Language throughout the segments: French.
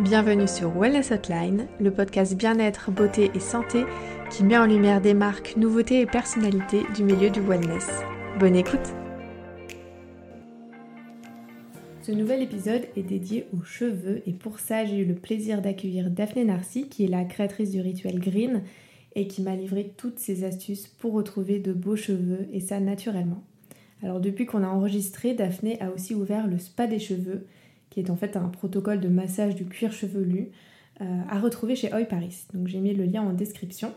Bienvenue sur Wellness Hotline, le podcast bien-être, beauté et santé qui met en lumière des marques, nouveautés et personnalités du milieu du wellness. Bonne écoute Ce nouvel épisode est dédié aux cheveux et pour ça j'ai eu le plaisir d'accueillir Daphné Narcy qui est la créatrice du rituel Green et qui m'a livré toutes ses astuces pour retrouver de beaux cheveux et ça naturellement. Alors depuis qu'on a enregistré, Daphné a aussi ouvert le spa des cheveux qui est en fait un protocole de massage du cuir chevelu euh, à retrouver chez Oi Paris. Donc j'ai mis le lien en description.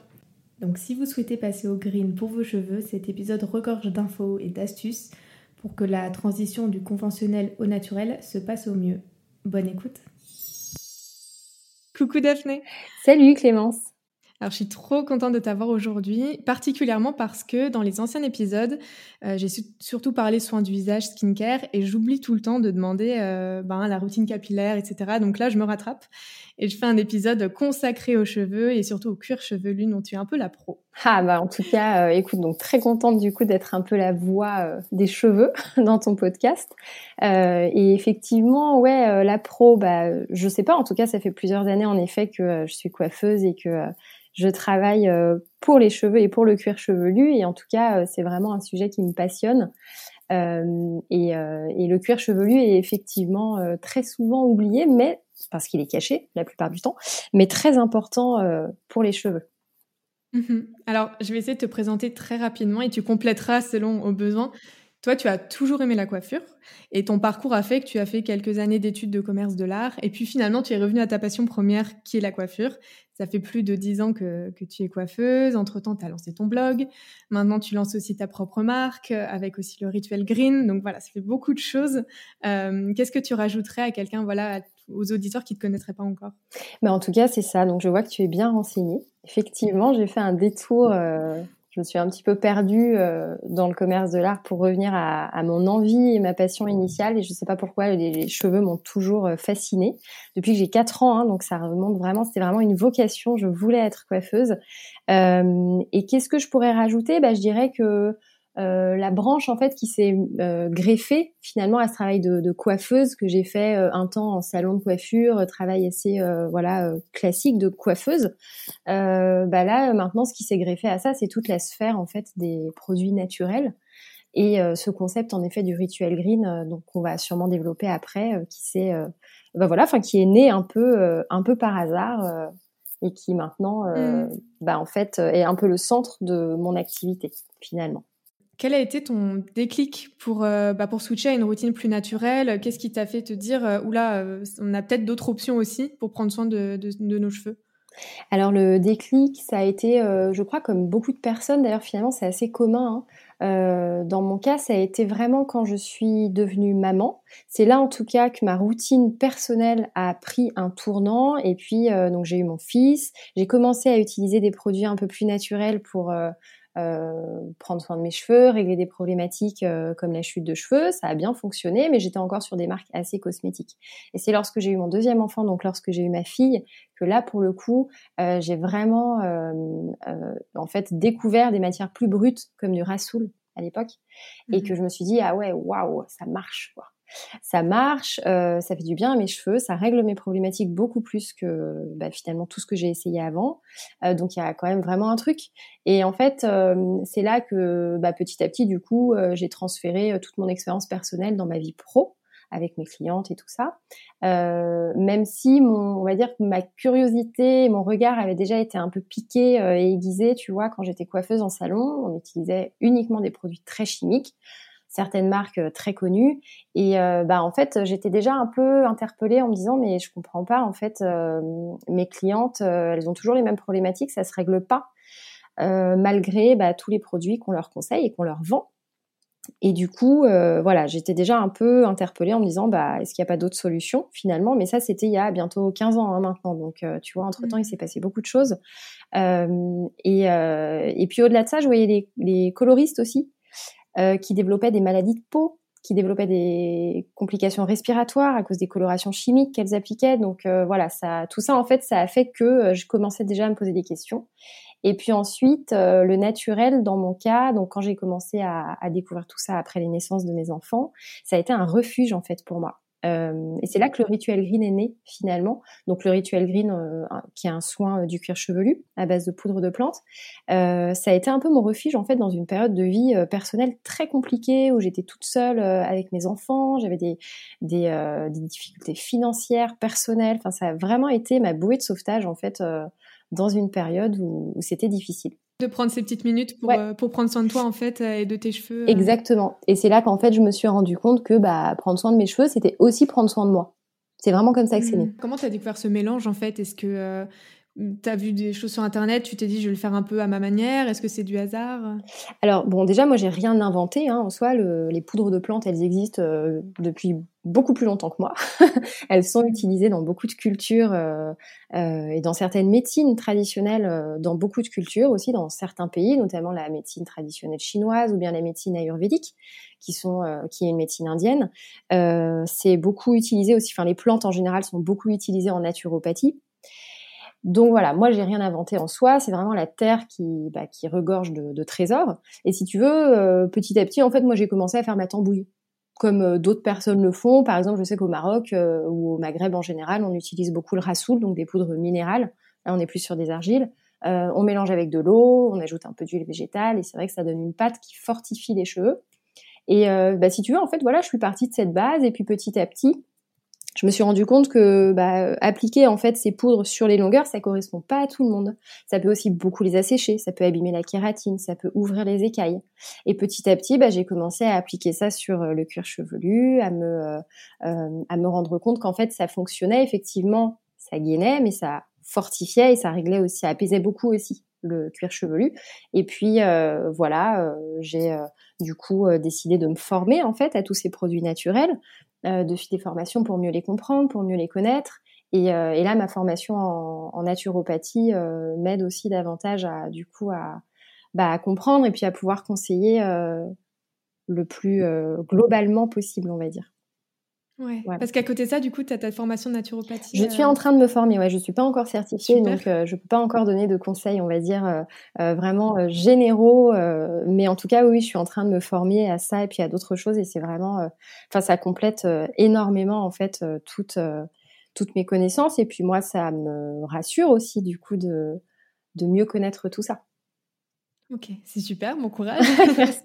Donc si vous souhaitez passer au green pour vos cheveux, cet épisode regorge d'infos et d'astuces pour que la transition du conventionnel au naturel se passe au mieux. Bonne écoute. Coucou Daphné. Salut Clémence. Alors, je suis trop contente de t'avoir aujourd'hui, particulièrement parce que dans les anciens épisodes, euh, j'ai surtout parlé soins du visage, skincare, et j'oublie tout le temps de demander euh, ben, la routine capillaire, etc. Donc là, je me rattrape et je fais un épisode consacré aux cheveux et surtout au cuir chevelu dont tu es un peu la pro. Ah bah en tout cas, euh, écoute, donc très contente du coup d'être un peu la voix des cheveux dans ton podcast. et effectivement, ouais, la pro, bah je sais pas. En tout cas, ça fait plusieurs années en effet que je suis coiffeuse et que je travaille euh, pour les cheveux et pour le cuir chevelu et en tout cas euh, c'est vraiment un sujet qui me passionne euh, et, le cuir chevelu est effectivement très souvent oublié mais parce qu'il est caché la plupart du temps mais très important pour les cheveux. Mmh Alors je vais essayer de te présenter très rapidement et tu compléteras selon au besoin. Toi, tu as toujours aimé la coiffure et ton parcours a fait que tu as fait quelques années d'études de commerce de l'art et puis finalement tu es revenu à ta passion première qui est la coiffure. Ça fait plus de dix ans que, tu es coiffeuse. Entre-temps, tu as lancé ton blog. Maintenant, tu lances aussi ta propre marque avec aussi le rituel green. Donc voilà, ça fait beaucoup de choses. Euh, qu'est-ce que tu rajouterais à quelqu'un, voilà, aux auditeurs qui ne te connaîtraient pas encore? Mais En tout cas, c'est ça. Donc je vois que tu es bien renseignée. Effectivement, j'ai fait un détour euh, je me suis un petit peu perdue euh, dans le commerce de l'art pour revenir à, mon envie et ma passion initiale. Et je ne sais pas pourquoi les, cheveux m'ont toujours euh, fascinée depuis que j'ai 4 ans. Hein, donc ça remonte vraiment, c'était vraiment une vocation. Je voulais être coiffeuse. Euh, et qu'est-ce que je pourrais rajouter? Bah, Je dirais que euh, la branche en fait qui s'est euh, greffée finalement à ce travail de, coiffeuse que j'ai fait euh, un temps en salon de coiffure, travail assez voilà classique de coiffeuse. bah là maintenant ce qui s'est greffé à ça c'est toute la sphère en fait des produits naturels et ce concept en effet du rituel green donc on va sûrement développer après qui s'est bah voilà enfin qui est né un peu un peu par hasard et qui maintenant mmh. bah en fait est un peu le centre de mon activité finalement. Quel a été ton déclic pour, euh, bah, pour switcher à une routine plus naturelle? Qu'est-ce qui t'a fait te dire, euh, oula, euh, on a peut-être d'autres options aussi pour prendre soin de, nos cheveux? Alors le déclic, ça a été, je crois, comme beaucoup de personnes, d'ailleurs finalement c'est assez commun. Hein. dans mon cas, ça a été vraiment quand je suis devenue maman. C'est là en tout cas que ma routine personnelle a pris un tournant. Et puis donc j'ai eu mon fils, j'ai commencé à utiliser des produits un peu plus naturels pour euh, prendre soin de mes cheveux, régler des problématiques euh, comme la chute de cheveux. Ça a bien fonctionné, mais j'étais encore sur des marques assez cosmétiques. Et c'est lorsque j'ai eu mon deuxième enfant, donc lorsque j'ai eu ma fille, que là, pour le coup, euh, j'ai vraiment en fait découvert des matières plus brutes comme du rassoul à l'époque, et mmh que je me suis dit ah ouais, waouh, ça marche quoi ça marche, euh, ça fait du bien à mes cheveux, ça règle mes problématiques beaucoup plus que bah, finalement tout ce que j'ai essayé avant. Euh, donc il y a quand même vraiment un truc. Et en fait, euh, c'est là que bah, petit à petit, du coup, j'ai transféré toute mon expérience personnelle dans ma vie pro avec mes clientes et tout ça. même si mon, on va dire que ma curiosité, mon regard avait déjà été un peu piqué et aiguisé, tu vois, quand j'étais coiffeuse en salon, on utilisait uniquement des produits très chimiques certaines marques euh, très connues. Et euh, bah, en fait, j'étais déjà un peu interpellée en me disant, mais je comprends pas, en fait, euh, mes clientes, elles ont toujours les mêmes problématiques, ça se règle pas, malgré bah, tous les produits qu'on leur conseille et qu'on leur vend. Et du coup, voilà, j'étais déjà un peu interpellée en me disant, bah, est-ce qu'il n'y a pas d'autres solutions finalement? Mais ça, c'était il y a bientôt 15 ans hein, maintenant. Donc, tu vois, entre-temps, il mmh. s'est passé beaucoup de choses. Et, et, puis, au-delà de ça, je voyais les, les coloristes aussi euh, qui développaient des maladies de peau, qui développaient des complications respiratoires à cause des colorations chimiques qu'elles appliquaient. Donc euh, voilà, ça, tout ça en fait, ça a fait que euh, je commençais déjà à me poser des questions. Et puis ensuite, le naturel, dans mon cas, donc quand j'ai commencé à, à, découvrir tout ça après les naissances de mes enfants, ça a été un refuge en fait pour moi. Euh, et c'est là que le rituel green est né finalement. Donc le rituel green, euh, qui est un soin euh, du cuir chevelu à base de poudre de plante, ça a été un peu mon refuge en fait dans une période de vie personnelle très compliquée où j'étais toute seule avec mes enfants, j'avais des, des, des, difficultés financières, personnelles. Enfin, ça a vraiment été ma bouée de sauvetage en fait dans une période où c'était difficile. De prendre ces petites minutes pour, euh, pour prendre soin de toi en fait euh, et de tes cheveux. Euh. Exactement. Et c'est là qu'en fait je me suis rendu compte que bah, prendre soin de mes cheveux, c'était aussi prendre soin de moi. C'est vraiment comme ça que c'est né. Mmh. Comment tu as découvert ce mélange en fait? Est-ce que tu as vu des choses sur internet, tu t'es dit je vais le faire un peu à ma manière? Est-ce que c'est du hasard? Alors bon, déjà moi j'ai rien inventé hein, en soi. les poudres de plantes, elles existent depuis beaucoup plus longtemps que moi. elles sont utilisées dans beaucoup de cultures euh, euh, et dans certaines médecines traditionnelles, euh, dans beaucoup de cultures aussi, dans certains pays, notamment la médecine traditionnelle chinoise ou bien la médecine ayurvédique, qui sont qui est une médecine indienne. c'est beaucoup utilisé aussi. Enfin, les plantes en général sont beaucoup utilisées en naturopathie. Donc voilà, moi j'ai rien inventé en soi, c'est vraiment la terre qui, bah, qui regorge de, de, trésors. Et si tu veux, petit à petit, en fait, moi j'ai commencé à faire ma tambouille comme euh, d'autres personnes le font. Par exemple, je sais qu'au Maroc euh, ou au Maghreb en général, on utilise beaucoup le rassoul, donc des poudres minérales. Là, on est plus sur des argiles. Euh, on mélange avec de l'eau, on ajoute un peu d'huile végétale et c'est vrai que ça donne une pâte qui fortifie les cheveux. Et bah, si tu veux, en fait, voilà, je suis partie de cette base et puis petit à petit, je me suis rendu compte que bah, appliquer en fait ces poudres sur les longueurs, ça correspond pas à tout le monde. Ça peut aussi beaucoup les assécher, ça peut abîmer la kératine, ça peut ouvrir les écailles. Et petit à petit, bah, j'ai commencé à appliquer ça sur euh, le cuir chevelu, à me euh, euh, à me rendre compte qu'en fait ça fonctionnait effectivement, ça gainait, mais ça fortifiait et ça réglait aussi, ça apaisait beaucoup aussi le cuir chevelu. Et puis voilà, j'ai du coup décidé de me former en fait à tous ces produits naturels euh, de des formations pour mieux les comprendre, pour mieux les connaître. Et, euh, là, ma formation en, naturopathie euh, m'aide aussi davantage à, du coup, à, bah, à comprendre et puis à pouvoir conseiller le plus globalement possible, on va dire. Ouais. Parce qu'à côté de ça, du coup, tu as ta formation de naturopathie. Je suis en train de me former, ouais. Je suis pas encore certifiée, donc euh, je peux pas encore donner de conseils, on va dire, euh, euh, vraiment généraux. mais en tout cas, oui, je suis en train de me former à ça et puis à d'autres choses. Et c'est vraiment, enfin, ça complète énormément, en fait, toutes, toutes mes connaissances. Et puis moi, ça me rassure aussi, du coup, de, de mieux connaître tout ça. Ok, c'est super, bon courage.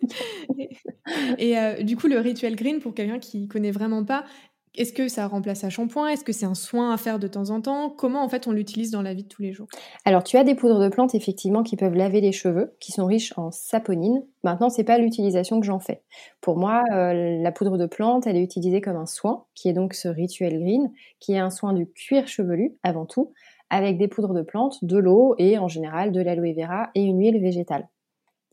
et euh, du coup, le rituel green, pour quelqu'un qui connaît vraiment pas, est-ce que ça remplace un shampoing? Est-ce que c'est un soin à faire de temps en temps? Comment en fait on l'utilise dans la vie de tous les jours? Alors tu as des poudres de plantes effectivement qui peuvent laver les cheveux, qui sont riches en saponine. Maintenant c'est pas l'utilisation que j'en fais. Pour moi, euh, la poudre de plante, elle est utilisée comme un soin, qui est donc ce rituel green, qui est un soin du cuir chevelu avant tout, avec des poudres de plantes, de l'eau et en général de l'aloe vera et une huile végétale.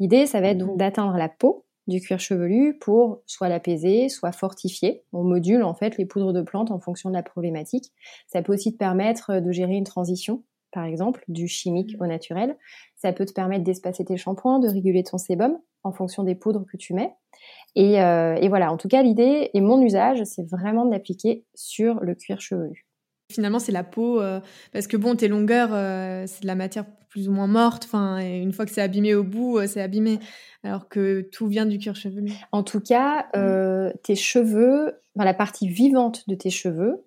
L'idée, ça va être donc d'atteindre la peau du cuir chevelu pour soit l'apaiser, soit fortifier. On module en fait les poudres de plantes en fonction de la problématique. Ça peut aussi te permettre de gérer une transition, par exemple, du chimique au naturel. Ça peut te permettre d'espacer tes shampoings, de réguler ton sébum en fonction des poudres que tu mets. Et, euh, et voilà, en tout cas, l'idée et mon usage, c'est vraiment de l'appliquer sur le cuir chevelu. Finalement, c'est la peau, euh, parce que bon, tes longueurs, euh, c'est de la matière plus ou moins morte. Enfin, une fois que c'est abîmé au bout, euh, c'est abîmé. Alors que tout vient du cuir chevelu. En tout cas, tes cheveux, la partie vivante de tes cheveux,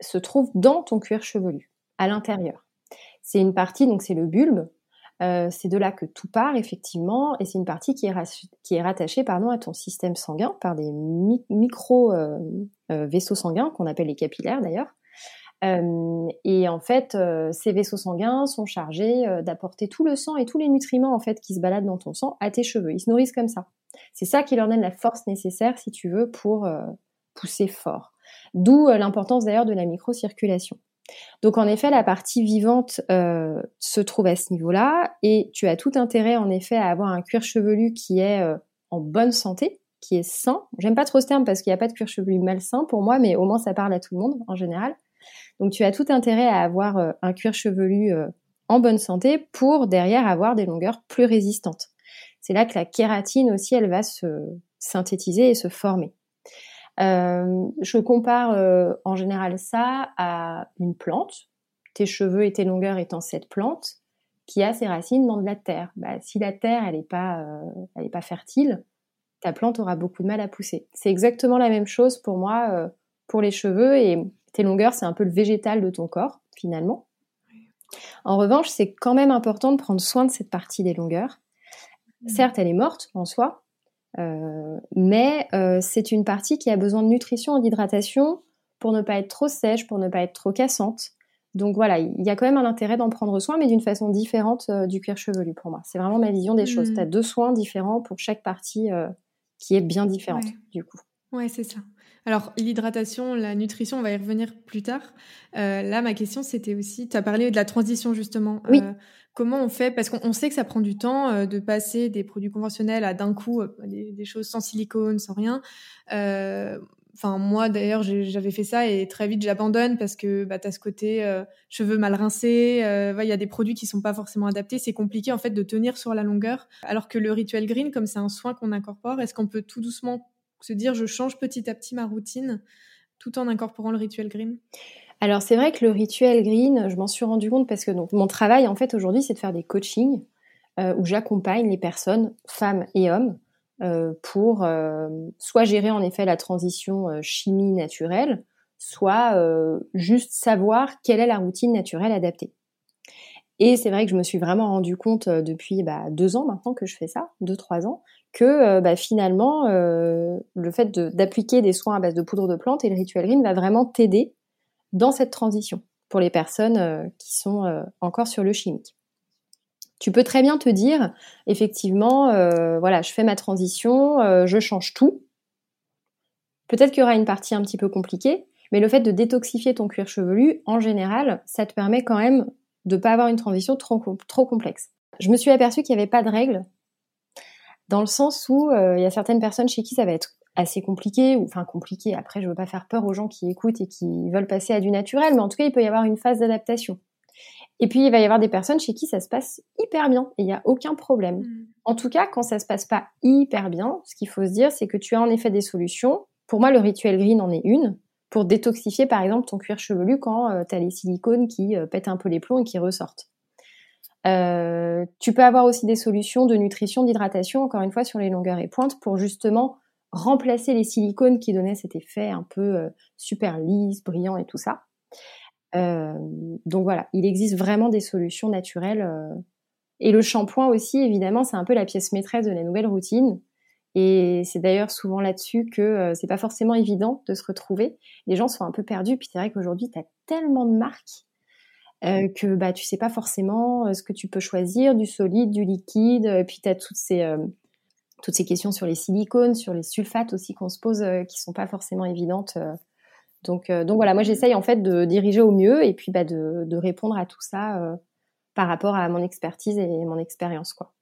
se trouve dans ton cuir chevelu, à l'intérieur. C'est une partie, donc c'est le bulbe. c'est de là que tout part effectivement, et c'est une partie qui est, qui est rattachée pardon, à ton système sanguin par des micro vaisseaux sanguins qu'on appelle les capillaires d'ailleurs. Euh, et en fait, euh, ces vaisseaux sanguins sont chargés euh, d'apporter tout le sang et tous les nutriments en fait qui se baladent dans ton sang à tes cheveux. Ils se nourrissent comme ça. C'est ça qui leur donne la force nécessaire, si tu veux, pour pousser fort. D'où l'importance d'ailleurs de la microcirculation. Donc en effet, la partie vivante se trouve à ce niveau-là, et tu as tout intérêt en effet à avoir un cuir chevelu qui est en bonne santé, qui est sain. J'aime pas trop ce terme parce qu'il n'y a pas de cuir chevelu malsain pour moi, mais au moins ça parle à tout le monde en général. Donc tu as tout intérêt à avoir euh, un cuir chevelu euh, en bonne santé pour derrière avoir des longueurs plus résistantes. C'est là que la kératine aussi, elle va se synthétiser et se former. Euh, je compare en général ça à une plante, tes cheveux et tes longueurs étant cette plante qui a ses racines dans de la terre. Bah, si la terre elle n'est pas, pas fertile, ta plante aura beaucoup de mal à pousser. C'est exactement la même chose pour moi pour les cheveux et tes longueurs, c'est un peu le végétal de ton corps, finalement. En revanche, c'est quand même important de prendre soin de cette partie des longueurs. Mmh. Certes, elle est morte en soi, euh, mais euh, c'est une partie qui a besoin de nutrition et d'hydratation pour ne pas être trop sèche, pour ne pas être trop cassante. Donc voilà, il y a quand même un intérêt d'en prendre soin, mais d'une façon différente euh, du cuir chevelu pour moi. C'est vraiment ma vision des choses. Mmh. Tu as deux soins différents pour chaque partie qui est bien différente, du coup. Ouais, c'est ça. Alors, l'hydratation, la nutrition, on va y revenir plus tard. Euh, là, ma question, c'était aussi, tu as parlé de la transition, justement. Oui. Euh, comment on fait? Parce qu'on sait que ça prend du temps euh, de passer des produits conventionnels à d'un coup des, choses sans silicone, sans rien. Enfin, moi, d'ailleurs, j'avais fait ça et très vite, j'abandonne parce que bah, tu as ce côté cheveux mal rincés. Il y a des produits qui sont pas forcément adaptés. C'est compliqué, en fait, de tenir sur la longueur. Alors que le rituel green, comme c'est un soin qu'on incorpore, est-ce qu'on peut tout doucement se dire je change petit à petit ma routine tout en incorporant le rituel green Alors c'est vrai que le rituel green, je m'en suis rendu compte parce que donc, mon travail en fait aujourd'hui c'est de faire des coachings euh, où j'accompagne les personnes, femmes et hommes, euh, pour euh, soit gérer en effet la transition chimie naturelle, soit juste savoir quelle est la routine naturelle adaptée. Et c'est vrai que je me suis vraiment rendu compte depuis bah, deux ans maintenant que je fais ça, deux trois ans, que euh, bah, finalement, euh, le fait d'appliquer des soins à base de poudre de plante et le rituel green va vraiment t'aider dans cette transition pour les personnes euh, qui sont encore sur le chimique. Tu peux très bien te dire, effectivement, voilà, je fais ma transition, je change tout. Peut-être qu'il y aura une partie un petit peu compliquée, mais le fait de détoxifier ton cuir chevelu, en général, ça te permet quand même de ne pas avoir une transition trop, complexe. Je me suis aperçue qu'il n'y avait pas de règle dans le sens où euh, il y a certaines personnes chez qui ça va être assez compliqué, ou enfin compliqué, après je veux pas faire peur aux gens qui écoutent et qui veulent passer à du naturel, mais en tout cas il peut y avoir une phase d'adaptation. Et puis il va y avoir des personnes chez qui ça se passe hyper bien et il n'y a aucun problème. Mm. En tout cas, quand ça se passe pas hyper bien, ce qu'il faut se dire, c'est que tu as en effet des solutions. Pour moi, le rituel green en est une pour détoxifier par exemple ton cuir chevelu quand euh, tu as les silicones qui euh, pètent un peu les plombs et qui ressortent. Euh, tu peux avoir aussi des solutions de nutrition, d'hydratation, encore une fois, sur les longueurs et pointes pour justement remplacer les silicones qui donnaient cet effet un peu euh, super lisse, brillant et tout ça. Euh, donc voilà, il existe vraiment des solutions naturelles. Et le shampoing aussi, évidemment, c'est un peu la pièce maîtresse de la nouvelle routine. Et c'est d'ailleurs souvent là-dessus que c'est pas forcément évident de se retrouver. Les gens sont un peu perdus. Puis c'est vrai qu'aujourd'hui, tu as tellement de marques euh, que bah tu sais pas forcément euh, ce que tu peux choisir, du solide, du liquide, et puis tu as toutes ces euh, toutes ces questions sur les silicones, sur les sulfates aussi qu'on se pose qui sont pas forcément évidentes. donc donc voilà, moi j'essaye en fait de diriger au mieux et puis bah de, de répondre à tout ça par rapport à mon expertise et mon expérience quoi.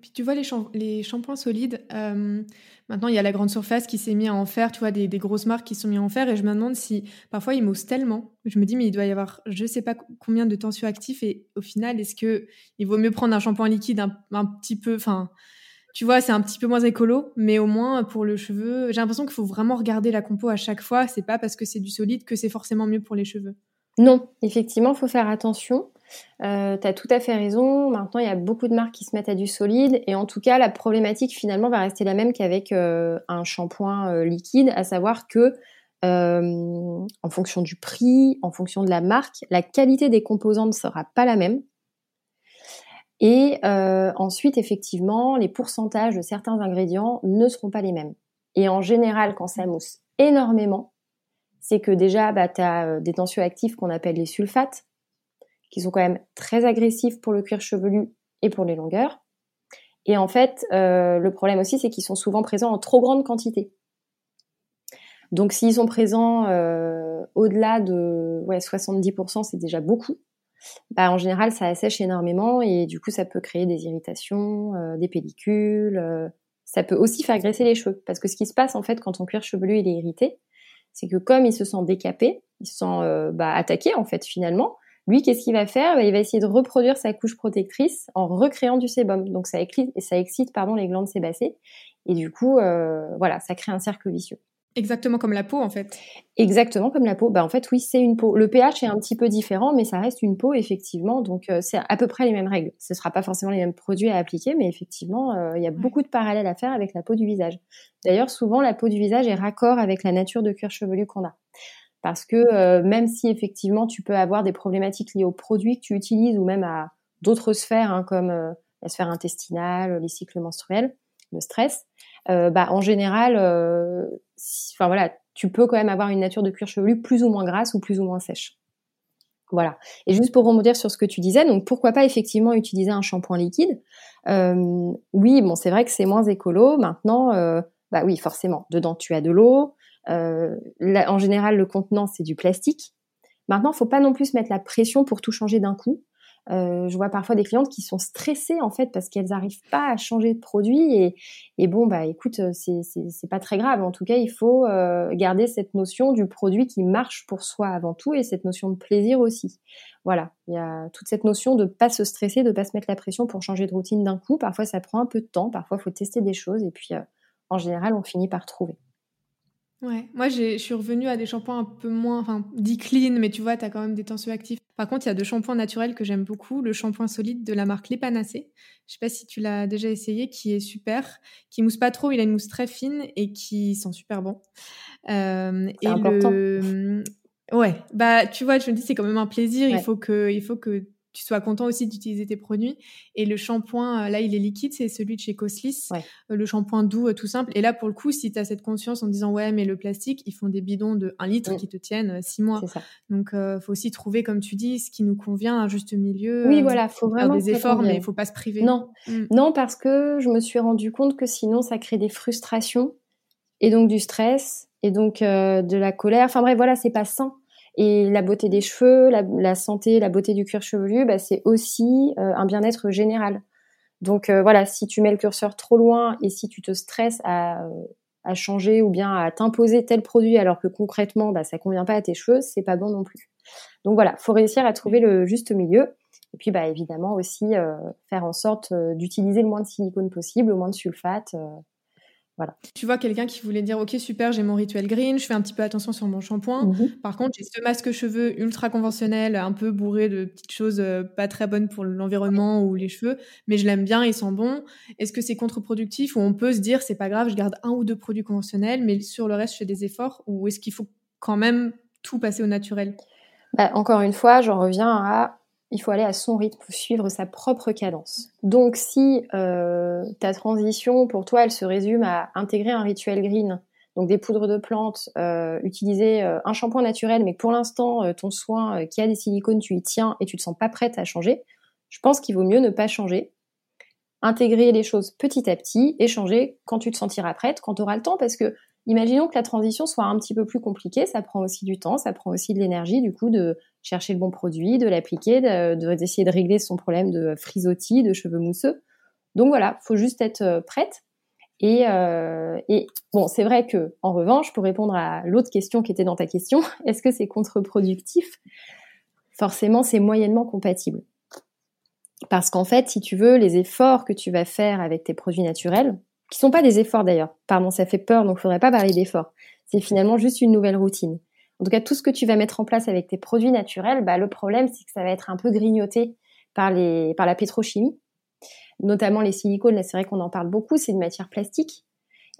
Puis tu vois les, shampoings solides, euh, maintenant il y a la grande surface qui s'est mis à en faire, tu vois, des, grosses marques qui sont mis à en faire, et je me demande si parfois ils moussent tellement. Je me dis, mais il doit y avoir je sais pas combien de tensioactifs, et au final, est-ce que il vaut mieux prendre un shampoing liquide un, petit peu, enfin, tu vois, c'est un petit peu moins écolo, mais au moins pour le cheveu, j'ai l'impression qu'il faut vraiment regarder la compo à chaque fois. C'est pas parce que c'est du solide que c'est forcément mieux pour les cheveux. Non, effectivement, il faut faire attention. Euh, tu tout à fait raison. Maintenant, il y a beaucoup de marques qui se mettent à du solide. Et en tout cas, la problématique finalement va rester la même qu'avec euh, un shampoing euh, liquide, à savoir que en fonction du prix, en fonction de la marque, la qualité des composants ne sera pas la même. Et ensuite, effectivement, les pourcentages de certains ingrédients ne seront pas les mêmes. Et en général, quand ça mousse énormément, c'est que déjà, bah, tu as des tensioactifs qu'on appelle les sulfates, qui sont quand même très agressifs pour le cuir chevelu et pour les longueurs. Et en fait, euh, le problème aussi, c'est qu'ils sont souvent présents en trop grande quantité. Donc s'ils sont présents euh, au-delà de ouais, 70%, c'est déjà beaucoup. Bah, en général, ça assèche énormément et du coup, ça peut créer des irritations, euh, des pellicules. ça peut aussi faire graisser les cheveux. Parce que ce qui se passe en fait quand ton cuir chevelu il est irrité, c'est que comme il se sent décapé, il se sent bah, attaqué en fait finalement, lui, qu'est-ce qu'il va faire? Bah, Il va essayer de reproduire sa couche protectrice en recréant du sébum. Donc ça excite, ça excite pardon, les glandes sébacées. Et du coup, euh, voilà, ça crée un cercle vicieux. Exactement comme la peau, en fait. Exactement comme la peau. Bah, en fait, oui, c'est une peau. Le pH est un petit peu différent, mais ça reste une peau, effectivement. Donc, euh, c'est à peu près les mêmes règles. Ce ne sera pas forcément les mêmes produits à appliquer, mais effectivement, euh, il y a beaucoup de parallèles à faire avec la peau du visage. D'ailleurs, souvent, la peau du visage est raccord avec la nature de cuir chevelu qu'on a. Parce que euh, même si, effectivement, tu peux avoir des problématiques liées aux produits que tu utilises ou même à d'autres sphères, hein, comme la sphère intestinale, les cycles menstruels, le stress, bah, en général, enfin voilà, tu peux quand même avoir une nature de cuir chevelu plus ou moins grasse ou plus ou moins sèche. Voilà. Et juste pour rebondir sur ce que tu disais, donc pourquoi pas effectivement utiliser un shampoing liquide? Euh, Oui, bon, c'est vrai que c'est moins écolo. Maintenant, euh, bah oui, forcément, dedans tu as de l'eau. Euh, en général, le contenant c'est du plastique. Maintenant, faut pas non plus mettre la pression pour tout changer d'un coup. Euh, je vois parfois des clientes qui sont stressées en fait parce qu'elles n'arrivent pas à changer de produit et, et bon bah écoute euh, c'est pas très grave. En tout cas il faut euh, garder cette notion du produit qui marche pour soi avant tout et cette notion de plaisir aussi. Voilà. Il y a toute cette notion de pas se stresser de pas se mettre la pression pour changer de routine d'un coup. Parfois ça prend un peu de temps. Parfois faut tester des choses et puis en général on finit par trouver Ouais, moi je suis revenue à des shampoings un peu moins, enfin, dit clean, mais tu vois, tu as quand même des tensioactifs. Par contre, il y a deux shampoings naturels que j'aime beaucoup. Le shampoing solide de la marque Les Panacées. Je sais pas si tu l'as déjà essayé, qui est super, qui mousse pas trop, il a une mousse très fine et qui sent super bon. Euh, et important. Le... Ouais, bah tu vois, je me dis c'est quand même un plaisir. Il faut que, il faut que tu sois content aussi d'utiliser tes produits. Et le shampoing, euh, là, il est liquide, c'est celui de chez Coslis, euh, le shampoing doux, euh, tout simple. Et là, pour le coup, si tu as cette conscience en disant, ouais, mais le plastique, ils font des bidons de 1 litre mm. qui te tiennent 6 mois. Donc, il faut aussi trouver, comme tu dis, ce qui nous convient, un juste milieu. Oui, voilà, faut vraiment faire des efforts, mais il faut pas se priver. Non, mm. non, parce que je me suis rendu compte que sinon, ça crée des frustrations et donc du stress et donc de la colère. Enfin bref, voilà, c'est pas sain. Et la beauté des cheveux, la, santé, la beauté du cuir chevelu, bah, c'est aussi euh, un bien-être général. Donc euh, voilà, si tu mets le curseur trop loin et si tu te stresses à, à changer ou bien à t'imposer tel produit alors que concrètement bah, ça convient pas à tes cheveux, c'est pas bon non plus. Donc voilà, faut réussir à trouver le juste milieu. Et puis bah évidemment aussi euh, faire en sorte d'utiliser le moins de silicone possible, le moins de sulfate. Voilà. Tu vois quelqu'un qui voulait dire ok super j'ai mon rituel green, je fais un petit peu attention sur mon shampoing. Mhm. Par contre j'ai ce masque cheveux ultra conventionnel, un peu bourré de petites choses euh, pas très bonnes pour l'environnement ou les cheveux, mais je l'aime bien, il sent bon. Est-ce que c'est contre-productif ou on peut se dire c'est pas grave, je garde un ou deux produits conventionnels, mais sur le reste je fais des efforts ou est-ce qu'il faut quand même tout passer au naturel? Bah, Encore une fois, j'en reviens à il faut aller à son rythme, suivre sa propre cadence. Donc si euh, ta transition pour toi, elle se résume à intégrer un rituel green, donc des poudres de plantes, euh, utiliser euh, un shampoing naturel, mais pour l'instant ton soin qui a des silicones, tu y tiens et tu te sens pas prête à changer, je pense qu'il vaut mieux ne pas changer, intégrer les choses petit à petit et changer quand tu te sentiras prête, quand tu auras le temps, parce que Imaginons que la transition soit un petit peu plus compliquée, ça prend aussi du temps, ça prend aussi de l'énergie, du coup, de chercher le bon produit, de l'appliquer, d'essayer de, régler son problème de frisottis, de cheveux mousseux. Donc voilà, faut juste être euh, prête. Euh, et bon, c'est vrai que, en revanche, pour répondre à l'autre question qui était dans ta question, est-ce que c'est contre-productif? Forcément, c'est moyennement compatible. Parce qu'en fait, si tu veux, les efforts que tu vas faire avec tes produits naturels, qui sont pas des efforts d'ailleurs. Pardon, ça fait peur, donc faudrait pas parler d'efforts. C'est finalement juste une nouvelle routine. En tout cas, tout ce que tu vas mettre en place avec tes produits naturels, bah, le problème, c'est que ça va être un peu grignoté par, la pétrochimie, notamment les silicones. C'est vrai qu'on en parle beaucoup, c'est une matière plastique.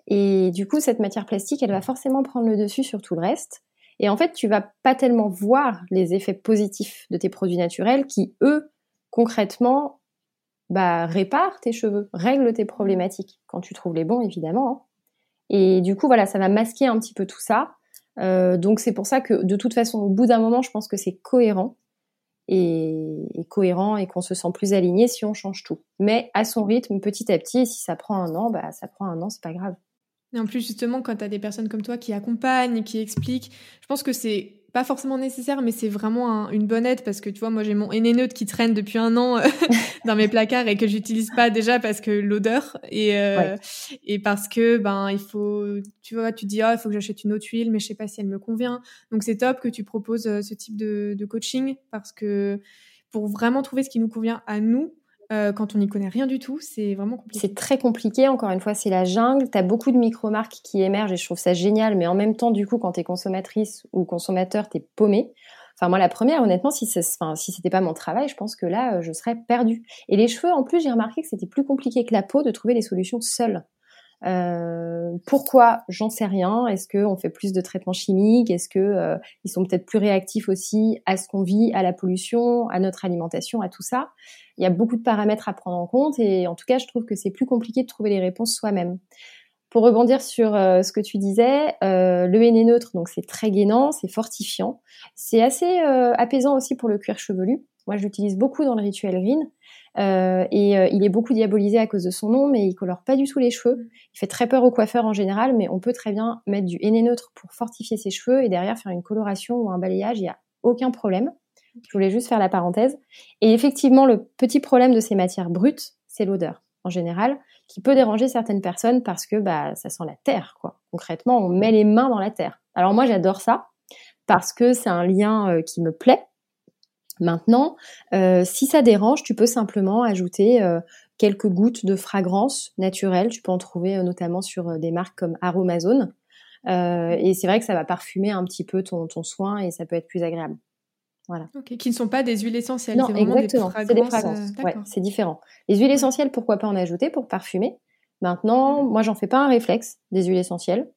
Et du coup, cette matière plastique, elle va forcément prendre le dessus sur tout le reste. Et en fait, tu vas pas tellement voir les effets positifs de tes produits naturels qui, eux, concrètement, bah, répare tes cheveux, règle tes problématiques quand tu trouves les bons, évidemment. Hein. Et du coup, voilà, ça va masquer un petit peu tout ça. Euh, donc c'est pour ça que de toute façon, au bout d'un moment, je pense que c'est cohérent et, cohérent et qu'on se sent plus aligné si on change tout. Mais à son rythme, petit à petit. Et si ça prend un an, bah ça prend un an, c'est pas grave. Et en plus, justement, quand tu as des personnes comme toi qui accompagnent, qui expliquent, je pense que c'est pas forcément nécessaire, mais c'est vraiment une bonne aide parce que tu vois, moi j'ai mon Enéneute qui traîne depuis un an euh, dans mes placards et que j'utilise pas déjà parce que l'odeur et euh, et parce que ben il faut, tu vois, tu dis ah il faut que j'achète une autre huile, mais je sais pas si elle me convient. Donc c'est top que tu proposes euh, ce type de, de coaching parce que pour vraiment trouver ce qui nous convient à nous, euh, quand on n'y connaît rien du tout, c'est vraiment compliqué. C'est très compliqué, encore une fois, c'est la jungle. Tu as beaucoup de micro-marques qui émergent et je trouve ça génial, mais en même temps, du coup, quand tu es consommatrice ou consommateur, tu es paumé. Enfin, moi, la première, honnêtement, si, enfin, si c'était pas mon travail, je pense que là, je serais perdue. Et les cheveux, en plus, j'ai remarqué que c'était plus compliqué que la peau de trouver les solutions seules. Euh, pourquoi? J'en sais rien. Est-ce qu'on fait plus de traitements chimiques? Est-ce que euh, ils sont peut-être plus réactifs aussi à ce qu'on vit, à la pollution, à notre alimentation, à tout ça? Il y a beaucoup de paramètres à prendre en compte et en tout cas, je trouve que c'est plus compliqué de trouver les réponses soi-même. Pour rebondir sur euh, ce que tu disais, le henné neutre, donc c'est très gainant, c'est fortifiant, c'est assez apaisant aussi pour le cuir chevelu. Moi, je l'utilise beaucoup dans le rituel green. Euh, et euh, il est beaucoup diabolisé à cause de son nom, mais il colore pas du tout les cheveux. Il fait très peur aux coiffeurs en général, mais on peut très bien mettre du henné neutre pour fortifier ses cheveux et derrière faire une coloration ou un balayage, il n'y a aucun problème. Je voulais juste faire la parenthèse. Et effectivement, le petit problème de ces matières brutes, c'est l'odeur en général, qui peut déranger certaines personnes parce que bah ça sent la terre, quoi. Concrètement, on met les mains dans la terre. Alors moi, j'adore ça parce que c'est un lien euh, qui me plaît Maintenant, euh, si ça dérange, tu peux simplement ajouter euh, quelques gouttes de fragrance naturelle. Tu peux en trouver euh, notamment sur des marques comme Aromazone. et c'est vrai que ça va parfumer un petit peu ton, soin et ça peut être plus agréable. Voilà. qui ne sont pas des huiles essentielles. Non, exactement. C'est des fragrances. ouais, c'est différent. Les huiles essentielles, pourquoi pas en ajouter pour parfumer? Maintenant, moi, j'en fais pas un réflexe des huiles essentielles.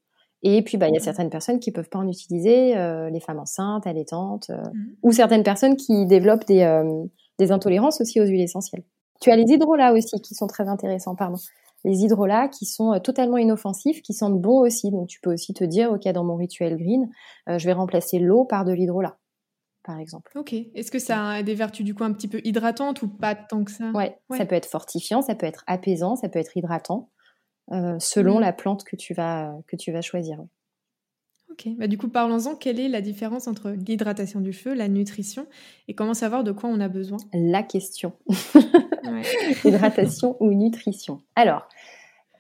Et puis, bah, il y a certaines personnes qui peuvent pas en utiliser, euh, les femmes enceintes, allaitantes, euh, mmh. ou certaines personnes qui développent des, euh, des intolérances aussi aux huiles essentielles. Tu as les hydrolats aussi qui sont très intéressants, pardon. Les hydrolats qui sont totalement inoffensifs, qui sentent bon aussi. Donc, tu peux aussi te dire, ok, dans mon rituel green, je vais remplacer l'eau par de l'hydrolat, par exemple. Ok. Est-ce que ça a des vertus du coup un petit peu hydratantes ou pas tant que ça? Ouais, ça peut être fortifiant, ça peut être apaisant, ça peut être hydratant. Euh, selon mmh. la plante que tu vas, que tu vas choisir. Ok, bah du coup parlons-en. Quelle est la différence entre l'hydratation du feu, la nutrition et comment savoir de quoi on a besoin? La question. Hydratation ou nutrition? Alors,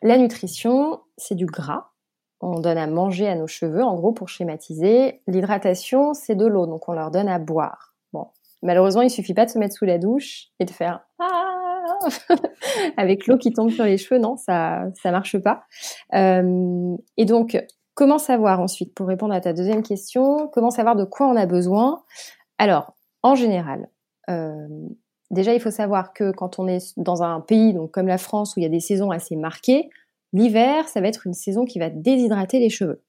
la nutrition, c'est du gras. On donne à manger à nos cheveux, en gros, pour schématiser. L'hydratation, c'est de l'eau, donc on leur donne à boire. Bon, malheureusement, il suffit pas de se mettre sous la douche et de faire ah avec l'eau qui tombe sur les cheveux, non, ça ça marche pas. Euh, et donc, comment savoir ensuite, pour répondre à ta deuxième question, comment savoir de quoi on a besoin? Alors, en général, euh, déjà il faut savoir que quand on est dans un pays comme la France où il y a des saisons assez marquées, l'hiver ça va être une saison qui va déshydrater les cheveux.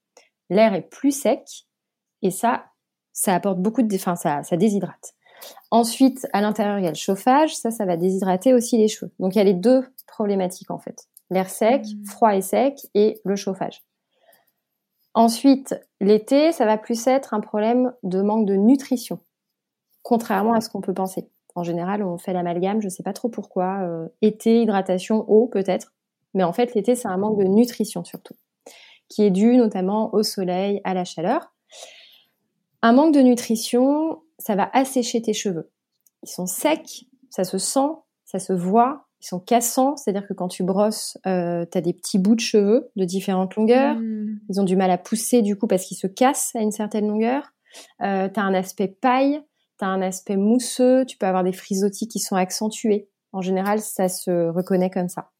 L'air est plus sec et ça, ça apporte beaucoup de, enfin ça, ça déshydrate. Ensuite, à l'intérieur, il y a le chauffage. Ça, ça va déshydrater aussi les cheveux. Donc, il y a les deux problématiques, en fait. L'air sec, mmh. froid et sec, et le chauffage. Ensuite, l'été, ça va plus être un problème de manque de nutrition, contrairement à ce qu'on peut penser. En général, on fait l'amalgame, je ne sais pas trop pourquoi. Euh, été, hydratation, eau, peut-être. Mais en fait, l'été, c'est un manque de nutrition surtout, qui est dû notamment au soleil, à la chaleur. Un manque de nutrition, ça va assécher tes cheveux. Ils sont secs, ça se sent, ça se voit, ils sont cassants, c'est-à-dire que quand tu brosses, euh, tu as des petits bouts de cheveux de différentes longueurs. Hmm. Ils ont du mal à pousser du coup parce qu'ils se cassent à une certaine longueur. Euh, tu as un aspect paille, tu as un aspect mousseux, tu peux avoir des frisottis qui sont accentués. En général, ça se reconnaît comme ça.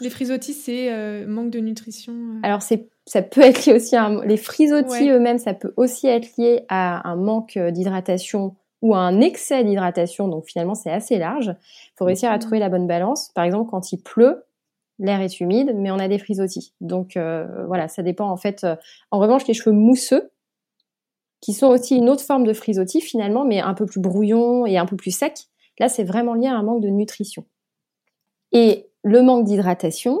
Les frisottis, c'est euh, manque de nutrition euh Alors, c'est ça peut être lié aussi à les frisottis eux-mêmes, ça peut aussi être lié à un manque d'hydratation ou à un excès d'hydratation. Donc finalement, c'est assez large. Il faut réussir à trouver la bonne balance. Par exemple, quand il pleut, l'air est humide, mais on a des frisottis. Donc euh, voilà, ça dépend en fait. Euh, en revanche, les cheveux mousseux, qui sont aussi une autre forme de frisottis finalement, mais un peu plus brouillon et un peu plus sec. Là, c'est vraiment lié à un manque de nutrition. Et le manque d'hydratation,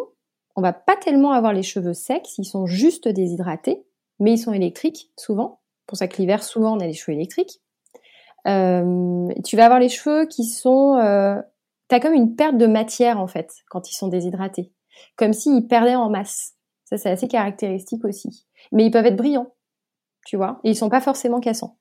on va pas tellement avoir les cheveux secs s'ils sont juste déshydratés, mais ils sont électriques souvent. Pour ça que l'hiver, souvent, on a les cheveux électriques. Euh, tu vas avoir les cheveux qui sont... Euh, tu comme une perte de matière, en fait, quand ils sont déshydratés. Comme s'ils perdaient en masse. Ça, c'est assez caractéristique aussi. Mais ils peuvent être brillants, tu vois, et ils sont pas forcément cassants.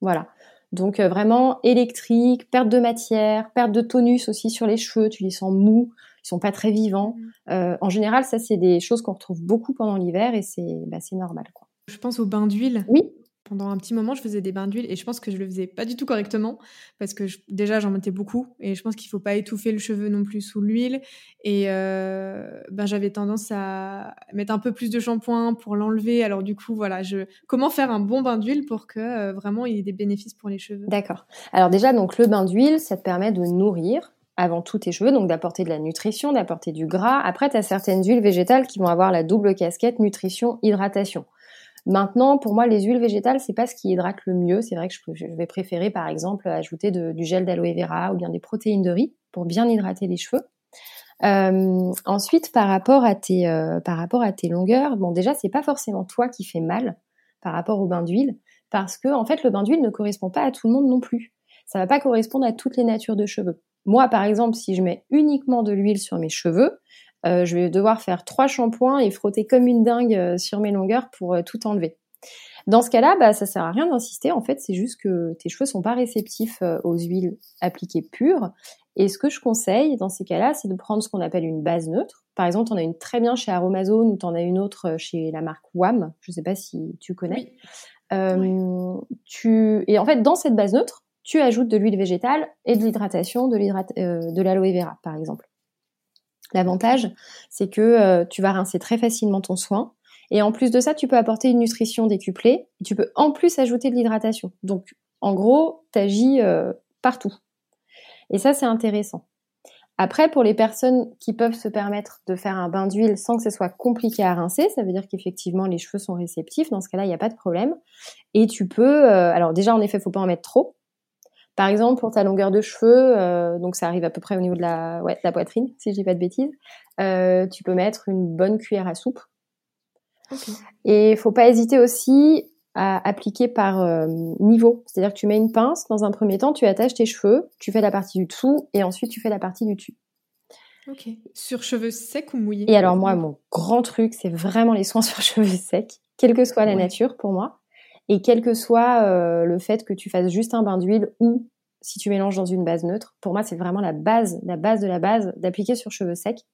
Voilà. Donc euh, vraiment électrique, perte de matière, perte de tonus aussi sur les cheveux, tu les sens mous, ils sont pas très vivants. Mmh. Euh, en général, ça c'est des choses qu'on retrouve beaucoup pendant l'hiver et c'est bah, normal quoi. Je pense au bain d'huile. Oui. pendant un petit moment, je faisais des bains d'huile et je pense que je le faisais pas du tout correctement parce que déjà j'en mettais beaucoup et je pense qu'il faut pas étouffer le cheveu non plus sous l'huile et euh, ben j'avais tendance à mettre un peu plus de shampoing pour l'enlever. Alors du coup voilà, je comment faire un bon bain d'huile pour que euh, vraiment il y ait des bénéfices pour les cheveux? D'accord. Alors déjà donc le bain d'huile, ça te permet de nourrir avant tout tes cheveux, donc d'apporter de la nutrition, d'apporter du gras. Après, tu as certaines huiles végétales qui vont avoir la double casquette nutrition, hydratation. Maintenant, pour moi, les huiles végétales, c'est pas ce qui hydrate le mieux. C'est vrai que je, vais préférer, par exemple, ajouter du gel d'aloe vera ou bien des protéines de riz pour bien hydrater les cheveux. Euh, ensuite, par rapport à tes, euh, par rapport à tes longueurs, bon, déjà, c'est pas forcément toi qui fais mal par rapport au bain d'huile, parce que en fait, le bain d'huile ne correspond pas à tout le monde non plus. Ça va pas correspondre à toutes les natures de cheveux. Moi, par exemple, si je mets uniquement de l'huile sur mes cheveux, euh, je vais devoir faire trois shampoings et frotter comme une dingue euh, sur mes longueurs pour euh, tout enlever. Dans ce cas-là, bah, ça sert à rien d'insister. En fait, c'est juste que tes cheveux sont pas réceptifs aux huiles appliquées pures. Et ce que je conseille dans ces cas-là, c'est de prendre ce qu'on appelle une base neutre. Par exemple, on a une très bien chez Aromazone ou en as une autre chez la marque WAM. Je sais pas si tu connais. tu... Et en fait, dans cette base neutre, tu ajoutes de l'huile végétale et de l'hydratation, de, de l'aloe vera, par exemple. L'avantage, c'est que euh, tu vas rincer très facilement ton soin. Et en plus de ça, tu peux apporter une nutrition décuplée. tu peux en plus ajouter de l'hydratation. Donc, en gros, tu agis euh, partout. Et ça, c'est intéressant. Après, pour les personnes qui peuvent se permettre de faire un bain d'huile sans que ce soit compliqué à rincer, ça veut dire qu'effectivement les cheveux sont réceptifs. Dans ce cas-là, il n'y a pas de problème. Et tu peux, euh, alors déjà en effet, faut pas en mettre trop, par exemple, pour ta longueur de cheveux, euh, donc ça arrive à peu près au niveau de la, ouais, la poitrine, si je dis pas de bêtises, euh, tu peux mettre une bonne cuillère à soupe. Et il faut pas hésiter aussi à appliquer par euh, niveau. C'est-à-dire que tu mets une pince, dans un premier temps, tu attaches tes cheveux, tu fais la partie du dessous et ensuite tu fais la partie du dessus. Ok. Sur cheveux secs ou mouillés? Et alors moi, mon grand truc, c'est vraiment les soins sur cheveux secs, quelle que soit la nature pour moi. Et quel que soit euh, le fait que tu fasses juste un bain d'huile ou si tu mélanges dans une base neutre, pour moi c'est vraiment la base, la base de la base d'appliquer sur cheveux secs.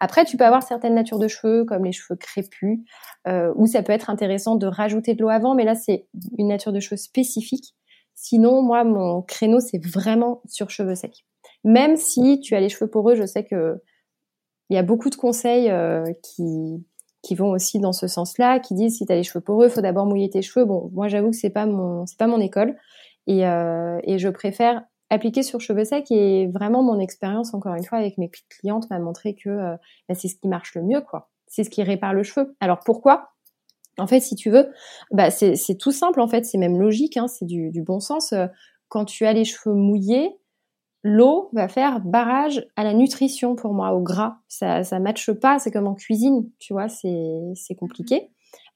Après, tu peux avoir certaines natures de cheveux, comme les cheveux crépus, euh, où ça peut être intéressant de rajouter de l'eau avant, mais là, c'est une nature de cheveux spécifique. Sinon, moi, mon créneau, c'est vraiment sur cheveux secs. Même si tu as les cheveux poreux, je sais que il y a beaucoup de conseils euh, qui, qui vont aussi dans ce sens-là, qui disent si tu as les cheveux poreux, il faut d'abord mouiller tes cheveux. Bon, moi j'avoue que c'est pas mon pas mon école et, euh, et je préfère appliquer sur cheveux secs et vraiment mon expérience encore une fois avec mes clientes m'a montré que euh, bah, c'est ce qui marche le mieux quoi. C'est ce qui répare le cheveu. Alors pourquoi? En fait, si tu veux, bah c'est tout simple en fait, c'est même logique, hein, c'est du, du bon sens. Euh, quand tu as les cheveux mouillés, l'eau va faire barrage à la nutrition pour moi, au gras. Ça ça matche pas, c'est comme en cuisine, tu vois, c'est c'est compliqué.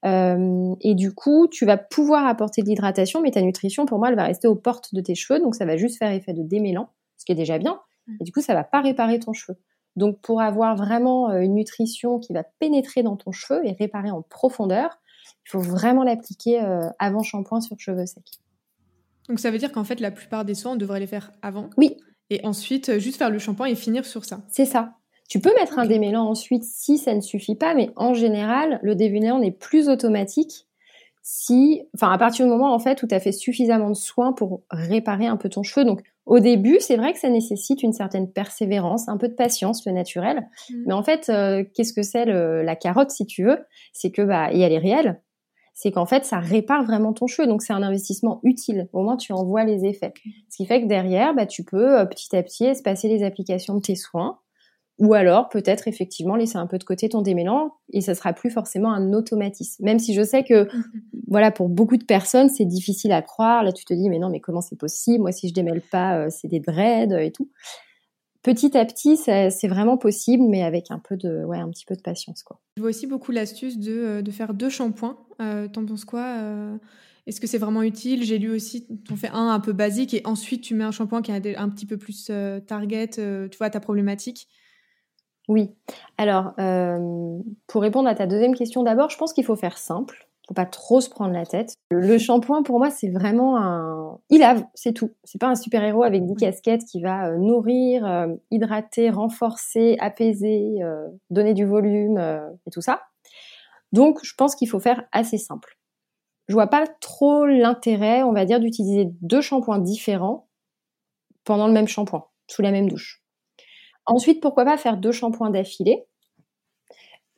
Euh, et du coup, tu vas pouvoir apporter de l'hydratation, mais ta nutrition, pour moi, elle va rester aux portes de tes cheveux, donc ça va juste faire effet de démêlant, ce qui est déjà bien. Et du coup, ça va pas réparer ton cheveu. Donc, pour avoir vraiment euh, une nutrition qui va pénétrer dans ton cheveu et réparer en profondeur, il faut vraiment l'appliquer euh, avant shampoing sur cheveux secs. Donc, ça veut dire qu'en fait, la plupart des soins, on devrait les faire avant? Oui, et ensuite, euh, juste faire le shampoing et finir sur ça. C'est ça. Tu peux mettre un démêlant ensuite si ça ne suffit pas, mais en général, le démêlant n'est plus automatique si, enfin, à partir du moment en fait où tu as fait suffisamment de soins pour réparer un peu ton cheveu. Donc, au début, c'est vrai que ça nécessite une certaine persévérance, un peu de patience, le naturel. Mm. Mais en fait, euh, qu'est-ce que c'est la carotte, si tu veux? C'est que bah, et elle est réelle c'est qu'en fait, ça répare vraiment ton cheveu. Donc, c'est un investissement utile. Au moins, tu en vois les effets. Ce qui fait que derrière, bah, tu peux euh, petit à petit espacer les applications de tes soins. Ou alors, peut-être effectivement laisser un peu de côté ton démêlant et ça sera plus forcément un automatisme. Même si je sais que, voilà, pour beaucoup de personnes, c'est difficile à croire. Là, tu te dis, mais non, mais comment c'est possible? Moi, si je démêle pas, euh, c'est des dreads et tout petit à petit, c'est vraiment possible, mais avec un peu de, ouais, un petit peu de patience, quoi. Je vois aussi beaucoup l'astuce de, euh, de, faire deux shampoings. Euh, T'en penses quoi euh, Est-ce que c'est vraiment utile? J'ai lu aussi, on fait un un peu basique et ensuite tu mets un shampoing qui est un petit peu plus euh, target, tu vois, ta problématique. Oui. Alors, pour répondre à ta deuxième question d'abord, je pense qu'il faut faire simple faut pas trop se prendre la tête. Le shampoing, pour moi, c'est vraiment un... Il lave, c'est tout. C'est pas un super-héros avec 10 casquettes qui va euh, nourrir, euh, hydrater, renforcer, apaiser, euh, donner du volume et tout ça. Donc, je pense qu'il faut faire assez simple. je vois pas trop l'intérêt, on va dire, d'utiliser deux shampoings différents pendant le même shampoing, sous la même douche. Ensuite, pourquoi pas faire deux shampoings d'affilée?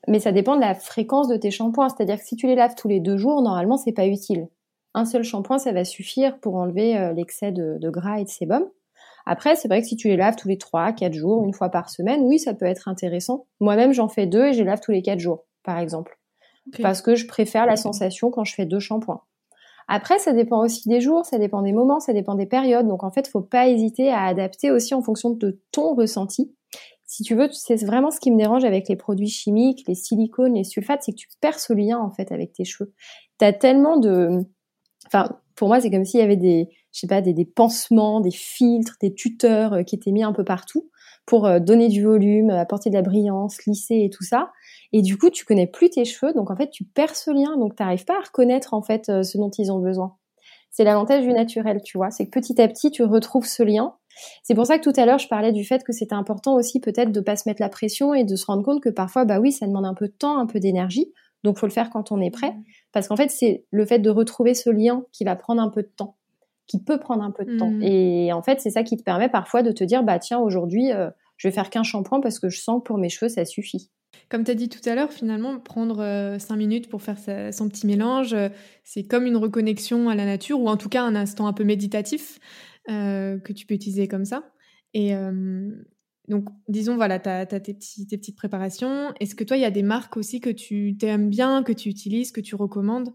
Mais ça dépend de la fréquence de tes shampoings. C'est-à-dire que si tu les laves tous les deux jours, normalement, c'est pas utile. Un seul shampoing, ça va suffire pour enlever euh, l'excès de, gras et de sébum. Après, c'est vrai que si tu les laves tous les trois, quatre jours, une fois par semaine, oui, ça peut être intéressant. Moi-même, j'en fais deux et je les lave tous les quatre jours, par exemple. Parce que je préfère la sensation quand je fais deux shampoings. Après, ça dépend aussi des jours, ça dépend des moments, ça dépend des périodes. Donc en fait, faut pas hésiter à adapter aussi en fonction de ton ressenti. Si tu veux, c'est vraiment ce qui me dérange avec les produits chimiques, les silicones, les sulfates, c'est que tu perds ce lien en fait avec tes cheveux. T'as tellement de, enfin, pour moi, c'est comme s'il y avait des, je sais pas, des, pansements, des filtres, des tuteurs euh, qui étaient mis un peu partout pour euh, donner du volume, apporter de la brillance, lisser et tout ça. Et du coup, tu connais plus tes cheveux, donc en fait, tu perds ce lien, donc tu n'arrives pas à reconnaître en fait euh, ce dont ils ont besoin. C'est l'avantage du naturel, tu vois. C'est que petit à petit, tu retrouves ce lien. C'est pour ça que tout à l'heure, je parlais du fait que c'était important aussi peut-être de pas se mettre la pression et de se rendre compte que parfois, bah oui, ça demande un peu de temps, un peu d'énergie. Donc, faut le faire quand on est prêt. Mmh. Parce qu'en fait, c'est le fait de retrouver ce lien qui va prendre un peu de temps, qui peut prendre un peu de temps. Mmh. Et en fait, c'est ça qui te permet parfois de te dire, bah tiens, aujourd'hui, euh, je vais faire qu'un shampoing parce que je sens que pour mes cheveux, ça suffit. Comme tu as dit tout à l'heure, finalement, prendre euh, cinq minutes pour faire son petit mélange, euh, c'est comme une reconnexion à la nature, ou en tout cas un instant un peu méditatif que tu peux utiliser comme ça. Et, donc, disons, voilà, tu as, tes, tes, petites préparations. Est-ce que toi, il y a des marques aussi que tu aimes bien, que tu utilises, que tu recommandes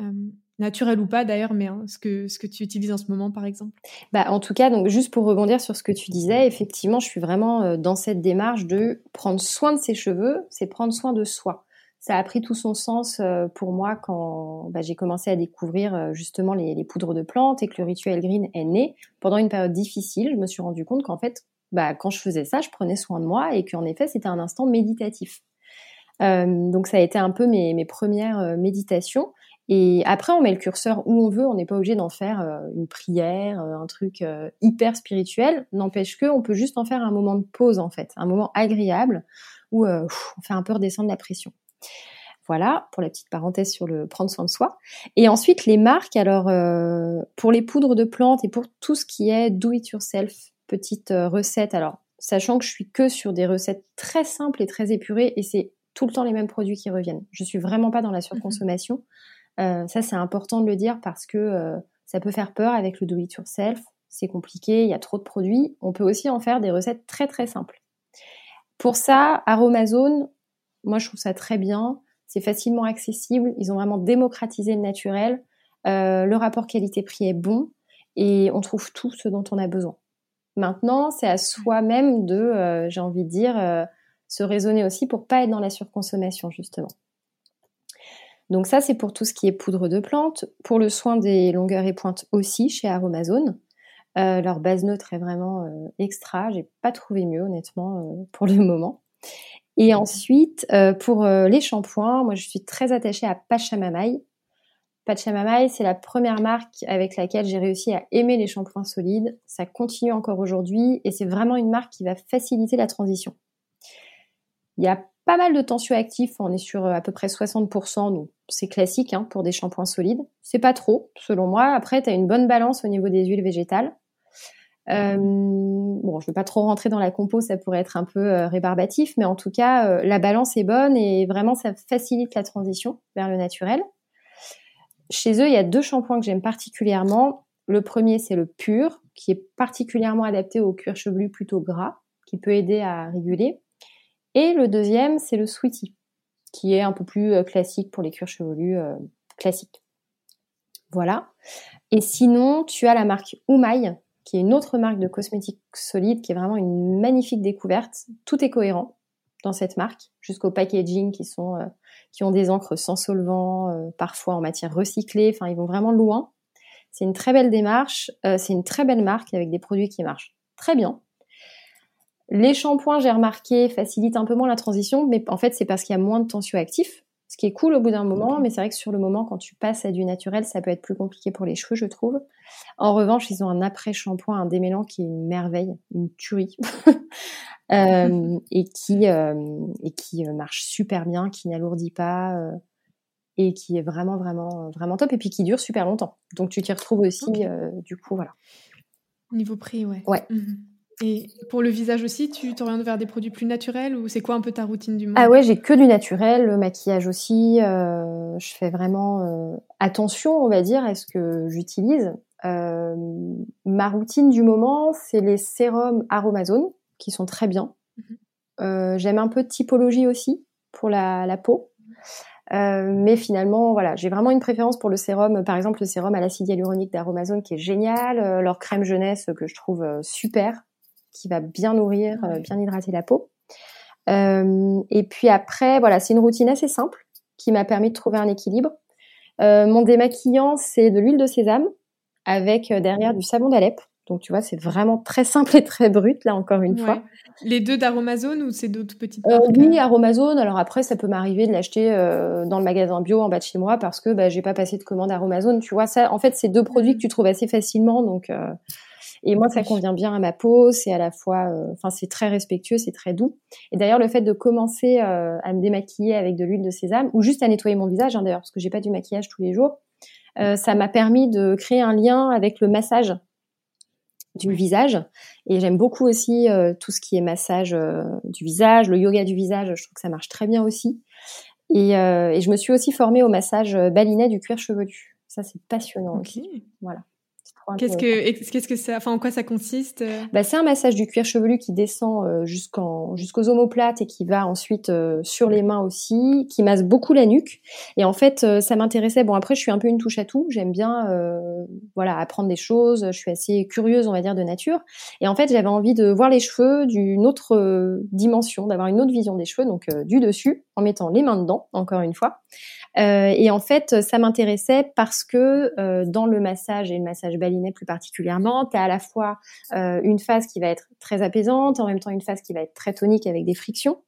euh, Naturel ou pas d'ailleurs, mais hein, ce, que, ce que tu utilises en ce moment, par exemple? Bah, En tout cas, donc, juste pour rebondir sur ce que tu disais, effectivement, je suis vraiment euh, dans cette démarche de prendre soin de ses cheveux, c'est prendre soin de soi. Ça a pris tout son sens euh, pour moi quand bah, j'ai commencé à découvrir justement les, les, poudres de plantes et que le rituel green est né. Pendant une période difficile, je me suis rendu compte qu'en fait, bah, quand je faisais ça, je prenais soin de moi et qu'en effet, c'était un instant méditatif. Euh, donc ça a été un peu mes, mes premières euh, méditations. Et après, on met le curseur où on veut. On n'est pas obligé d'en faire euh, une prière, un truc hyper spirituel. N'empêche que on peut juste en faire un moment de pause en fait, un moment agréable où on fait un peu redescendre la pression. Voilà pour la petite parenthèse sur le prendre soin de soi. Et ensuite les marques. Alors pour les poudres de plantes et pour tout ce qui est do it yourself, petite euh, recette. Alors, sachant que je suis que sur des recettes très simples et très épurées, et c'est tout le temps les mêmes produits qui reviennent. Je suis vraiment pas dans la surconsommation. Euh, ça, c'est important de le dire parce que euh, ça peut faire peur avec le do it yourself. C'est compliqué, il y a trop de produits. On peut aussi en faire des recettes très très simples. Pour ça, Aromazone, moi je trouve ça très bien. C'est facilement accessible. Ils ont vraiment démocratisé le naturel. le rapport qualité-prix est bon et on trouve tout ce dont on a besoin. Maintenant, c'est à soi-même de, euh, j'ai envie de dire, euh, se raisonner aussi pour pas être dans la surconsommation justement. Donc ça, c'est pour tout ce qui est poudre de plante. Pour le soin des longueurs et pointes aussi chez Aromazone. Euh, leur base neutre est vraiment extra. J'ai pas trouvé mieux honnêtement pour le moment. Et ensuite, pour les shampoings, moi je suis très attachée à Pachamamai. Pachamamai, c'est la première marque avec laquelle j'ai réussi à aimer les shampoings solides. Ça continue encore aujourd'hui et c'est vraiment une marque qui va faciliter la transition. Il y a pas mal de tensioactifs, on est sur euh, à peu près 60%, donc c'est classique hein, pour des shampoings solides. C'est pas trop, selon moi. Après, tu as une bonne balance au niveau des huiles végétales. Euh, bon, je ne vais pas trop rentrer dans la compo, ça pourrait être un peu euh, rébarbatif, mais en tout cas, la balance est bonne et vraiment ça facilite la transition vers le naturel. Chez eux, il y a deux shampoings que j'aime particulièrement. Le premier, c'est le pur, qui est particulièrement adapté au cuir chevelu plutôt gras, qui peut aider à réguler. Et le deuxième, c'est le Sweetie, qui est un peu plus euh, classique pour les cuirs chevelus euh, classiques. Voilà. Et sinon, tu as la marque Umai, qui est une autre marque de cosmétiques solides, qui est vraiment une magnifique découverte. Tout est cohérent dans cette marque, jusqu'au packaging qui sont euh, qui ont des encres sans solvant, euh, parfois en matière recyclée. Enfin, ils vont vraiment loin. C'est une très belle démarche. Euh, c'est une très belle marque avec des produits qui marchent très bien. Les shampoings, j'ai remarqué, facilitent un peu moins la transition, mais en fait, c'est parce qu'il y a moins de tensioactifs, ce qui est cool au bout d'un moment, mais c'est vrai que sur le moment, quand tu passes à du naturel, ça peut être plus compliqué pour les cheveux, je trouve. En revanche, ils ont un après-shampoing, un démêlant qui est une merveille, une tuerie. Euh, et qui, euh, et qui euh, marche super bien, qui n'alourdit pas. et qui est vraiment, vraiment, vraiment top et puis qui dure super longtemps. Donc tu t'y retrouves aussi, du coup, voilà. Niveau prix, ouais. Ouais. Mmh et pour le visage aussi, tu t'orientes vers des produits plus naturels ou c'est quoi un peu ta routine du moment? Ah ouais, j'ai que du naturel, le maquillage aussi. Euh, je fais vraiment euh, attention, on va dire, à ce que j'utilise. Euh, ma routine du moment, c'est les sérums Aromazone qui sont très bien. Mhm. J'aime un peu de typologie aussi pour la, la peau. mais finalement, voilà, j'ai vraiment une préférence pour le sérum, par exemple le sérum à l'acide hyaluronique d'Aromazone qui est génial, leur crème jeunesse que je trouve super qui va bien nourrir, euh, bien hydrater la peau. Euh, et puis après, voilà, c'est une routine assez simple qui m'a permis de trouver un équilibre. Euh, mon démaquillant, c'est de l'huile de sésame avec derrière du savon d'Alep. Donc tu vois, c'est vraiment très simple et très brut là encore une fois. Les deux d'Aromazone ou c'est d'autres petites euh, Oui, Aromazone. Alors après, ça peut m'arriver de l'acheter dans le magasin bio en bas de chez moi parce que bah, j'ai pas passé de commande Aromazone. Tu vois, ça, en fait, c'est deux produits que tu trouves assez facilement, donc et moi, ça convient bien à ma peau. C'est à la fois, euh, enfin, c'est très respectueux, c'est très doux. Et d'ailleurs, le fait de commencer euh, à me démaquiller avec de l'huile de sésame ou juste à nettoyer mon visage, hein, d'ailleurs, parce que j'ai pas du maquillage tous les jours, euh, ça m'a permis de créer un lien avec le massage du visage. Et j'aime beaucoup aussi tout ce qui est massage du visage, le yoga du visage. Je trouve que ça marche très bien aussi. Et, et je me suis aussi formée au massage balinet du cuir chevelu. Ça, c'est passionnant aussi. Voilà. Qu'est-ce que, qu'est-ce que ça, enfin, en quoi ça consiste euh? Bah, C'est un massage du cuir chevelu qui descend euh, jusqu'en, jusqu'aux omoplates et qui va ensuite euh, sur les mains aussi, qui masse beaucoup la nuque. Et en fait, ça m'intéressait. Bon, après, je suis un peu une touche à tout. J'aime bien, voilà, apprendre des choses. Je suis assez curieuse, on va dire, de nature. Et en fait, j'avais envie de voir les cheveux d'une autre dimension, d'avoir une autre vision des cheveux, donc du dessus, en mettant les mains dedans, encore une fois. Euh, et en fait, ça m'intéressait parce que euh, dans le massage et le massage balinet plus particulièrement, tu as à la fois euh, une phase qui va être très apaisante, en même temps une phase qui va être très tonique avec des frictions.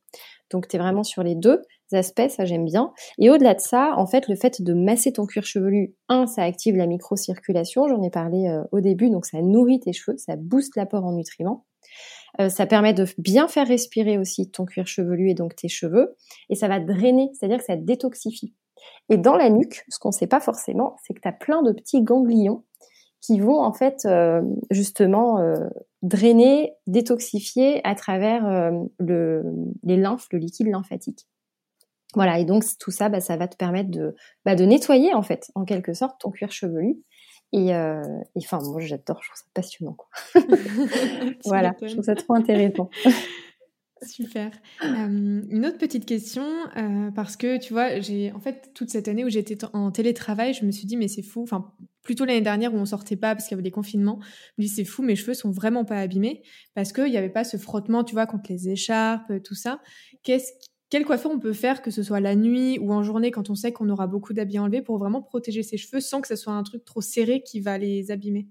Donc tu es vraiment sur les deux aspects, ça j'aime bien. Et au-delà de ça, en fait, le fait de masser ton cuir chevelu, un, ça active la microcirculation, j'en ai parlé au début, donc ça nourrit tes cheveux, ça booste l'apport en nutriments. Ça permet de bien faire respirer aussi ton cuir chevelu et donc tes cheveux, et ça va drainer, c'est-à-dire que ça détoxifie. Et dans la nuque, ce qu'on ne sait pas forcément, c'est que tu as plein de petits ganglions qui vont en fait euh, justement euh, drainer, détoxifier à travers euh, le, les lymphes, le liquide lymphatique. Voilà, et donc tout ça, bah, ça va te permettre de, bah, de nettoyer en fait, en quelque sorte, ton cuir chevelu. Et enfin, moi j'adore, je trouve ça passionnant. Quoi. voilà, je trouve ça trop intéressant. Super. une autre petite question, parce que tu vois, j'ai en fait toute cette année où j'étais en télétravail, je me suis dit mais c'est fou. Enfin, plutôt l'année dernière où on sortait pas parce qu'il y avait des confinements, je me dis c'est fou, mes cheveux sont vraiment pas abîmés parce qu'il n'y avait pas ce frottement, tu vois, contre les écharpes, tout ça. Qu'est-ce quelle coiffure on peut faire, que ce soit la nuit ou en journée, quand on sait qu'on aura beaucoup d'habits enlevés, pour vraiment protéger ses cheveux sans que ce soit un truc trop serré qui va les abîmer?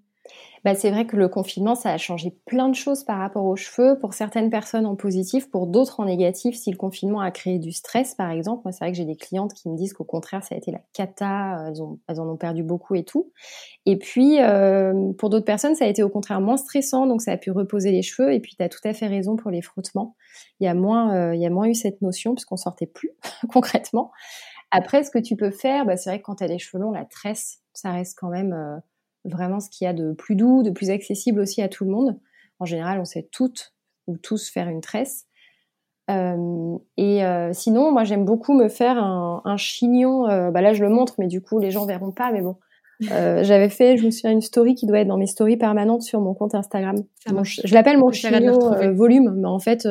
Bah, c'est vrai que le confinement, ça a changé plein de choses par rapport aux cheveux. Pour certaines personnes en positif, pour d'autres en négatif, si le confinement a créé du stress, par exemple. Moi, c'est vrai que j'ai des clientes qui me disent qu'au contraire, ça a été la cata, elles, en ont perdu beaucoup et tout. Et puis, euh, pour d'autres personnes, ça a été au contraire moins stressant, donc ça a pu reposer les cheveux. Et puis, tu as tout à fait raison pour les frottements. Il y a moins, euh, il y a moins eu cette notion, puisqu'on sortait plus, concrètement. Après, ce que tu peux faire, bah, c'est vrai que quand tu as les cheveux longs, la tresse, ça reste quand même... Euh, vraiment ce qu'il y a de plus doux, de plus accessible aussi à tout le monde. En général, on sait toutes ou tous faire une tresse. Euh, et euh, sinon, moi, j'aime beaucoup me faire un, chignon. Euh, bah là, je le montre, mais du coup, les gens verront pas. Mais bon, j'avais fait, je me souviens, une story qui doit être dans mes stories permanentes sur mon compte Instagram. je, l'appelle mon chignon volume, mais en fait,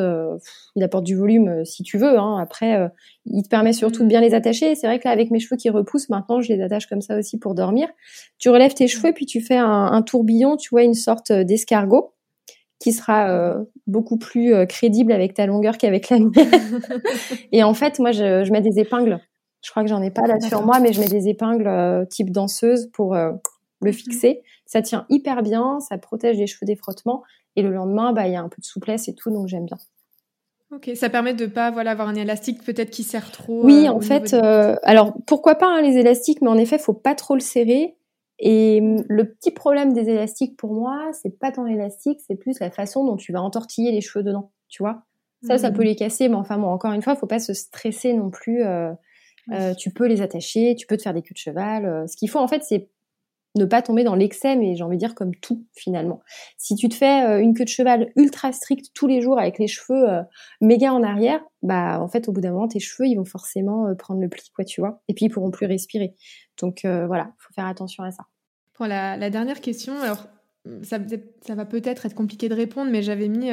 il apporte du volume si tu veux. Hein. Après, il te permet surtout de bien les attacher. C'est vrai que là, avec mes cheveux qui repoussent, maintenant, je les attache comme ça aussi pour dormir. Tu relèves tes cheveux, puis tu fais un, tourbillon, tu vois, une sorte d'escargot qui sera euh, beaucoup plus euh, crédible avec ta longueur qu'avec la mienne. et en fait, moi, je, je, mets des épingles. Je crois que j'en ai pas là sur moi, mais je mets des épingles euh, type danseuse pour le mhm. fixer. Ça tient hyper bien, ça protège les cheveux des frottements. Et le lendemain, bah, il y a un peu de souplesse et tout, donc j'aime bien. Ok, ça permet de pas voilà avoir un élastique peut-être qui serre trop. Oui, en fait, alors pourquoi pas hein, les élastiques, mais en effet, faut pas trop le serrer et le petit problème des élastiques pour moi, c'est pas tant l'élastique, c'est plus la façon dont tu vas entortiller les cheveux dedans, tu vois. Ça, ça peut mmh. les casser, mais enfin bon, encore une fois, faut pas se stresser non plus. Euh, tu peux les attacher, tu peux te faire des queues de cheval. ce qu'il faut en fait, c'est ne pas tomber dans l'excès, mais j'ai envie de dire comme tout finalement. Si tu te fais euh, une queue de cheval ultra stricte tous les jours avec les cheveux euh, méga en arrière, bah en fait au bout d'un moment tes cheveux ils vont forcément euh, prendre le pli quoi tu vois, et puis ils pourront plus respirer. Donc voilà, faut faire attention à ça. Pour la, la dernière question, alors ça, ça va peut-être être compliqué de répondre, mais j'avais mis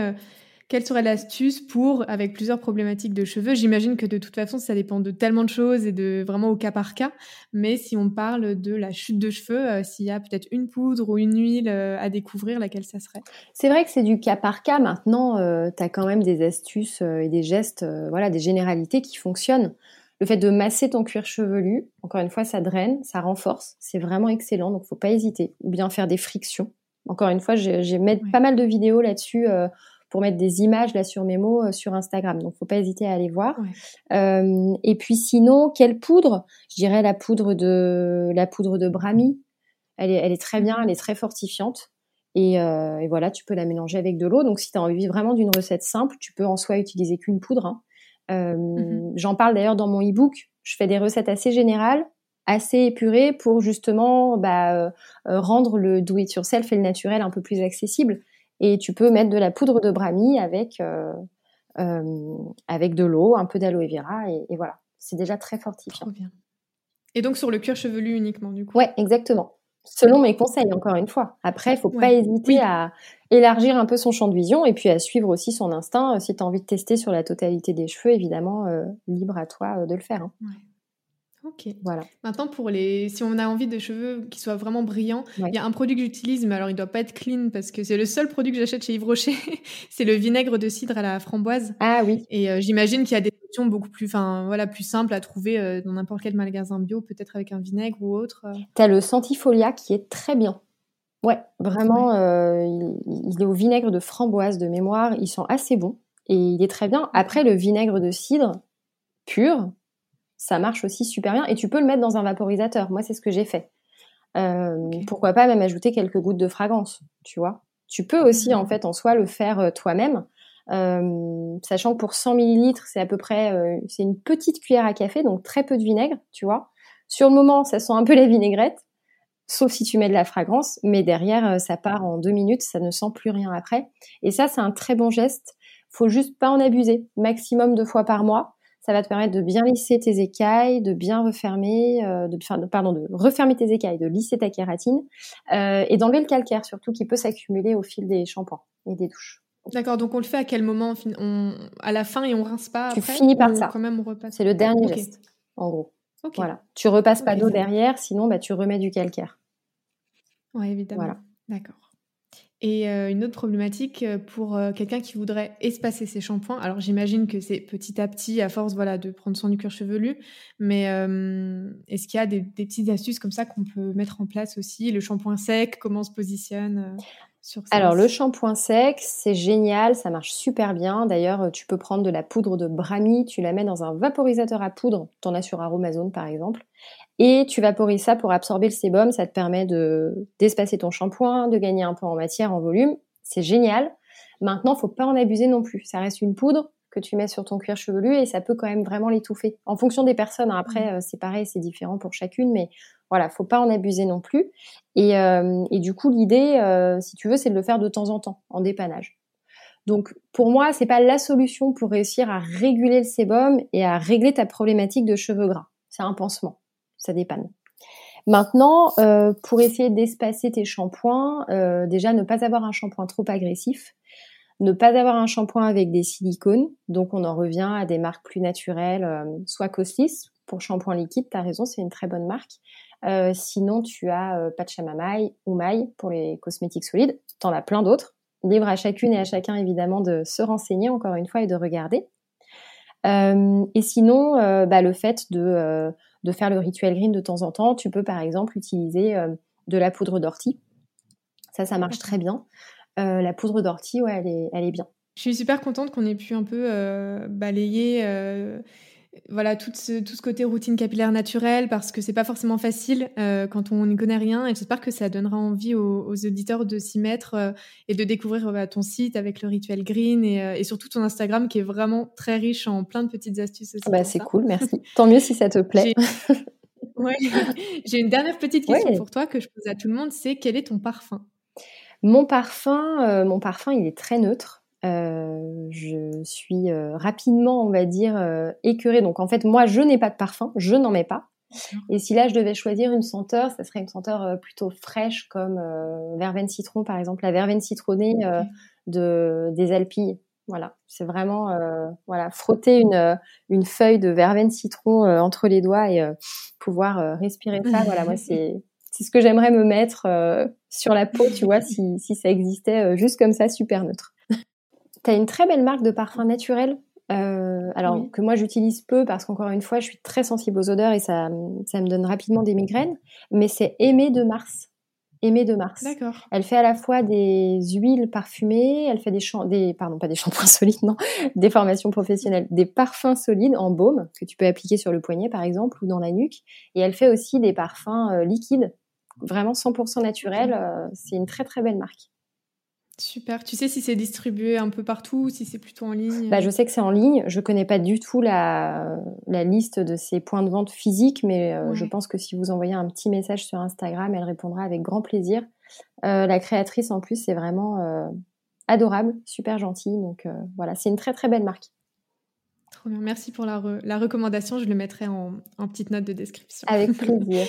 quelle serait l'astuce pour, avec plusieurs problématiques de cheveux J'imagine que de toute façon, ça dépend de tellement de choses et de vraiment au cas par cas. Mais si on parle de la chute de cheveux, euh, s'il y a peut-être une poudre ou une huile euh, à découvrir, laquelle ça serait? C'est vrai que c'est du cas par cas. Maintenant, euh, tu as quand même des astuces et des gestes, voilà, des généralités qui fonctionnent. Le fait de masser ton cuir chevelu, encore une fois, ça draine, ça renforce. C'est vraiment excellent, donc faut pas hésiter. Ou bien faire des frictions. Encore une fois, j'ai mis pas mal de vidéos là-dessus pour mettre des images là sur mes mots euh, sur Instagram. Donc, faut pas hésiter à aller voir. Euh, et puis, sinon, quelle poudre? Je dirais la poudre de la poudre de Brahmi. Elle est, elle est très bien, elle est très fortifiante. Et, euh, et voilà, tu peux la mélanger avec de l'eau. Donc, si tu as envie vraiment d'une recette simple, tu peux en soi utiliser qu'une poudre. Hein. Mmh J'en parle d'ailleurs dans mon e-book. Je fais des recettes assez générales, assez épurées pour justement bah, rendre le do it yourself et le naturel un peu plus accessible. Et tu peux mettre de la poudre de brahmi avec, euh, euh, avec de l'eau, un peu d'aloe vera, et, voilà. C'est déjà très fortifiant. bien. Et donc sur le cuir chevelu uniquement, du coup? Ouais, exactement. Selon mes conseils, encore une fois. Après, il faut pas hésiter à élargir un peu son champ de vision et puis à suivre aussi son instinct. Si tu as envie de tester sur la totalité des cheveux, évidemment, euh, libre à toi de le faire. Hein. Ok. Voilà. Maintenant, pour les, si on a envie de cheveux qui soient vraiment brillants, il y a un produit que j'utilise, mais alors il doit pas être clean parce que c'est le seul produit que j'achète chez Yves Rocher. c'est le vinaigre de cidre à la framboise. Ah oui. Et euh, j'imagine qu'il y a des options beaucoup plus, enfin voilà, plus simples à trouver euh, dans n'importe quel magasin bio, peut-être avec un vinaigre ou autre. Euh. Tu as le Santifolia qui est très bien. Ouais, vraiment, il, il, est au vinaigre de framboise de mémoire. Il sent assez bon et il est très bien. Après, le vinaigre de cidre pur, ça marche aussi super bien. Et tu peux le mettre dans un vaporisateur. Moi, c'est ce que j'ai fait. Euh, pourquoi pas même ajouter quelques gouttes de fragrance, tu vois. Tu peux aussi, en mmh. fait, en soi, le faire euh, toi-même. Euh, sachant que pour 100 millilitres, c'est à peu près, c'est une petite cuillère à café, donc très peu de vinaigre, tu vois. Sur le moment, ça sent un peu la vinaigrette, sauf si tu mets de la fragrance, mais derrière, ça part en deux minutes, ça ne sent plus rien après. Et ça, c'est un très bon geste. Faut juste pas en abuser. Maximum deux fois par mois. Ça va te permettre de bien lisser tes écailles, de bien refermer, euh, de, pardon, de refermer tes écailles, de lisser ta kératine euh, et d'enlever le calcaire surtout qui peut s'accumuler au fil des shampoings et des douches. D'accord, donc on le fait à quel moment on, À la fin et on rince pas Tu après, finis par ça. Quand même, on C'est le dernier geste, en gros. Voilà. Tu repasses pas d'eau derrière, sinon bah, tu remets du calcaire. Oui, évidemment. Voilà. D'accord. Et euh, une autre problématique euh, pour euh, quelqu'un qui voudrait espacer ses shampoings. Alors j'imagine que c'est petit à petit, à force voilà, de prendre soin du cuir chevelu, mais est-ce qu'il y a des, petites astuces comme ça qu'on peut mettre en place aussi? Le shampoing sec, comment on se positionne sur ça Alors le shampoing sec, c'est génial, ça marche super bien. D'ailleurs, tu peux prendre de la poudre de Brahmi, tu la mets dans un vaporisateur à poudre, tu en as sur Aromazone par exemple, et tu vaporises ça pour absorber le sébum. Ça te permet de d'espacer ton shampoing, de gagner un peu en matière, en volume. C'est génial. Maintenant, faut pas en abuser non plus. Ça reste une poudre que tu mets sur ton cuir chevelu et ça peut quand même vraiment l'étouffer. En fonction des personnes, hein. après euh, c'est pareil, c'est différent pour chacune, mais voilà, faut pas en abuser non plus. Et, euh, du coup, l'idée, euh, si tu veux, c'est de le faire de temps en temps, en dépannage. Donc pour moi, c'est pas la solution pour réussir à réguler le sébum et à régler ta problématique de cheveux gras. C'est un pansement ça dépanne. Maintenant, euh, pour essayer d'espacer tes shampoings, euh, déjà ne pas avoir un shampoing trop agressif, ne pas avoir un shampoing avec des silicones, donc on en revient à des marques plus naturelles, euh, soit Coslis pour shampoing liquide, tu as raison, c'est une très bonne marque. sinon, tu as Pachamamai ou Mai pour les cosmétiques solides, tu en as plein d'autres. Libre à chacune et à chacun évidemment de se renseigner encore une fois et de regarder. et sinon, bah, le fait de de faire le rituel green de temps en temps, tu peux par exemple utiliser euh, de la poudre d'ortie. Ça, ça marche très bien. Euh, la poudre d'ortie, ouais, elle est, elle est bien. Je suis super contente qu'on ait pu un peu euh, balayer voilà tout ce, tout ce côté routine capillaire naturelle parce que c'est pas forcément facile euh, quand on n'y connaît rien et j'espère que ça donnera envie aux, auditeurs de s'y mettre euh, et de découvrir bah, ton site avec le rituel green et, et, surtout ton Instagram qui est vraiment très riche en plein de petites astuces aussi. Bah, c'est cool, merci. Tant mieux si ça te plaît. Ouais. J'ai une dernière petite question pour toi que je pose à tout le monde, c'est quel est ton parfum? Mon parfum, mon parfum, il est très neutre. Euh, je suis euh, rapidement, on va dire, euh, écœurée. Donc en fait, moi, je n'ai pas de parfum, je n'en mets pas. Et si là, je devais choisir une senteur, ça serait une senteur plutôt fraîche comme verveine citron, par exemple, la verveine citronnée de, des Alpilles. Voilà, c'est vraiment voilà frotter une, une feuille de verveine citron entre les doigts et pouvoir respirer ça. voilà, moi c'est c'est ce que j'aimerais me mettre sur la peau, tu vois, si, si ça existait juste comme ça, super neutre. Tu as une très belle marque de parfum naturel. Euh, alors que moi j'utilise peu parce qu'encore une fois je suis très sensible aux odeurs et ça, ça me donne rapidement des migraines. Mais c'est Aimé de Mars. Aimé de Mars. D'accord. Elle fait à la fois des huiles parfumées, elle fait des, des pardon pas des shampoings solides non, des formations professionnelles, des parfums solides en baume que tu peux appliquer sur le poignet par exemple ou dans la nuque. Et elle fait aussi des parfums euh, liquides, vraiment 100% naturels. Euh, c'est une très très belle marque. Super. Tu sais si c'est distribué un peu partout ou si c'est plutôt en ligne? Bah, Je sais que c'est en ligne. Je connais pas du tout la, la liste de ces points de vente physiques, mais euh, je pense que si vous envoyez un petit message sur Instagram, elle répondra avec grand plaisir. Euh, la créatrice, en plus, c'est vraiment euh, adorable, super gentille. Donc voilà, c'est une très très belle marque. Trop bien. Merci pour la, la recommandation. Je le mettrai en, en petite note de description. Avec plaisir.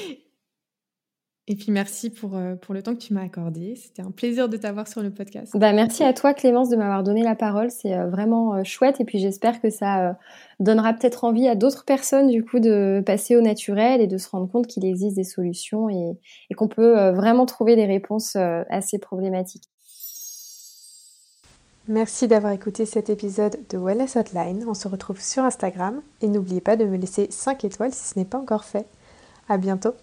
Et puis merci pour, euh, pour le temps que tu m'as accordé. C'était un plaisir de t'avoir sur le podcast. Bah, merci à toi Clémence de m'avoir donné la parole. C'est euh, vraiment euh, chouette et puis j'espère que ça donnera peut-être envie à d'autres personnes du coup de passer au naturel et de se rendre compte qu'il existe des solutions et, et qu'on peut vraiment trouver des réponses à ces problématiques. Merci d'avoir écouté cet épisode de Wellness Hotline. On se retrouve sur Instagram et n'oubliez pas de me laisser 5 étoiles si ce n'est pas encore fait. À bientôt.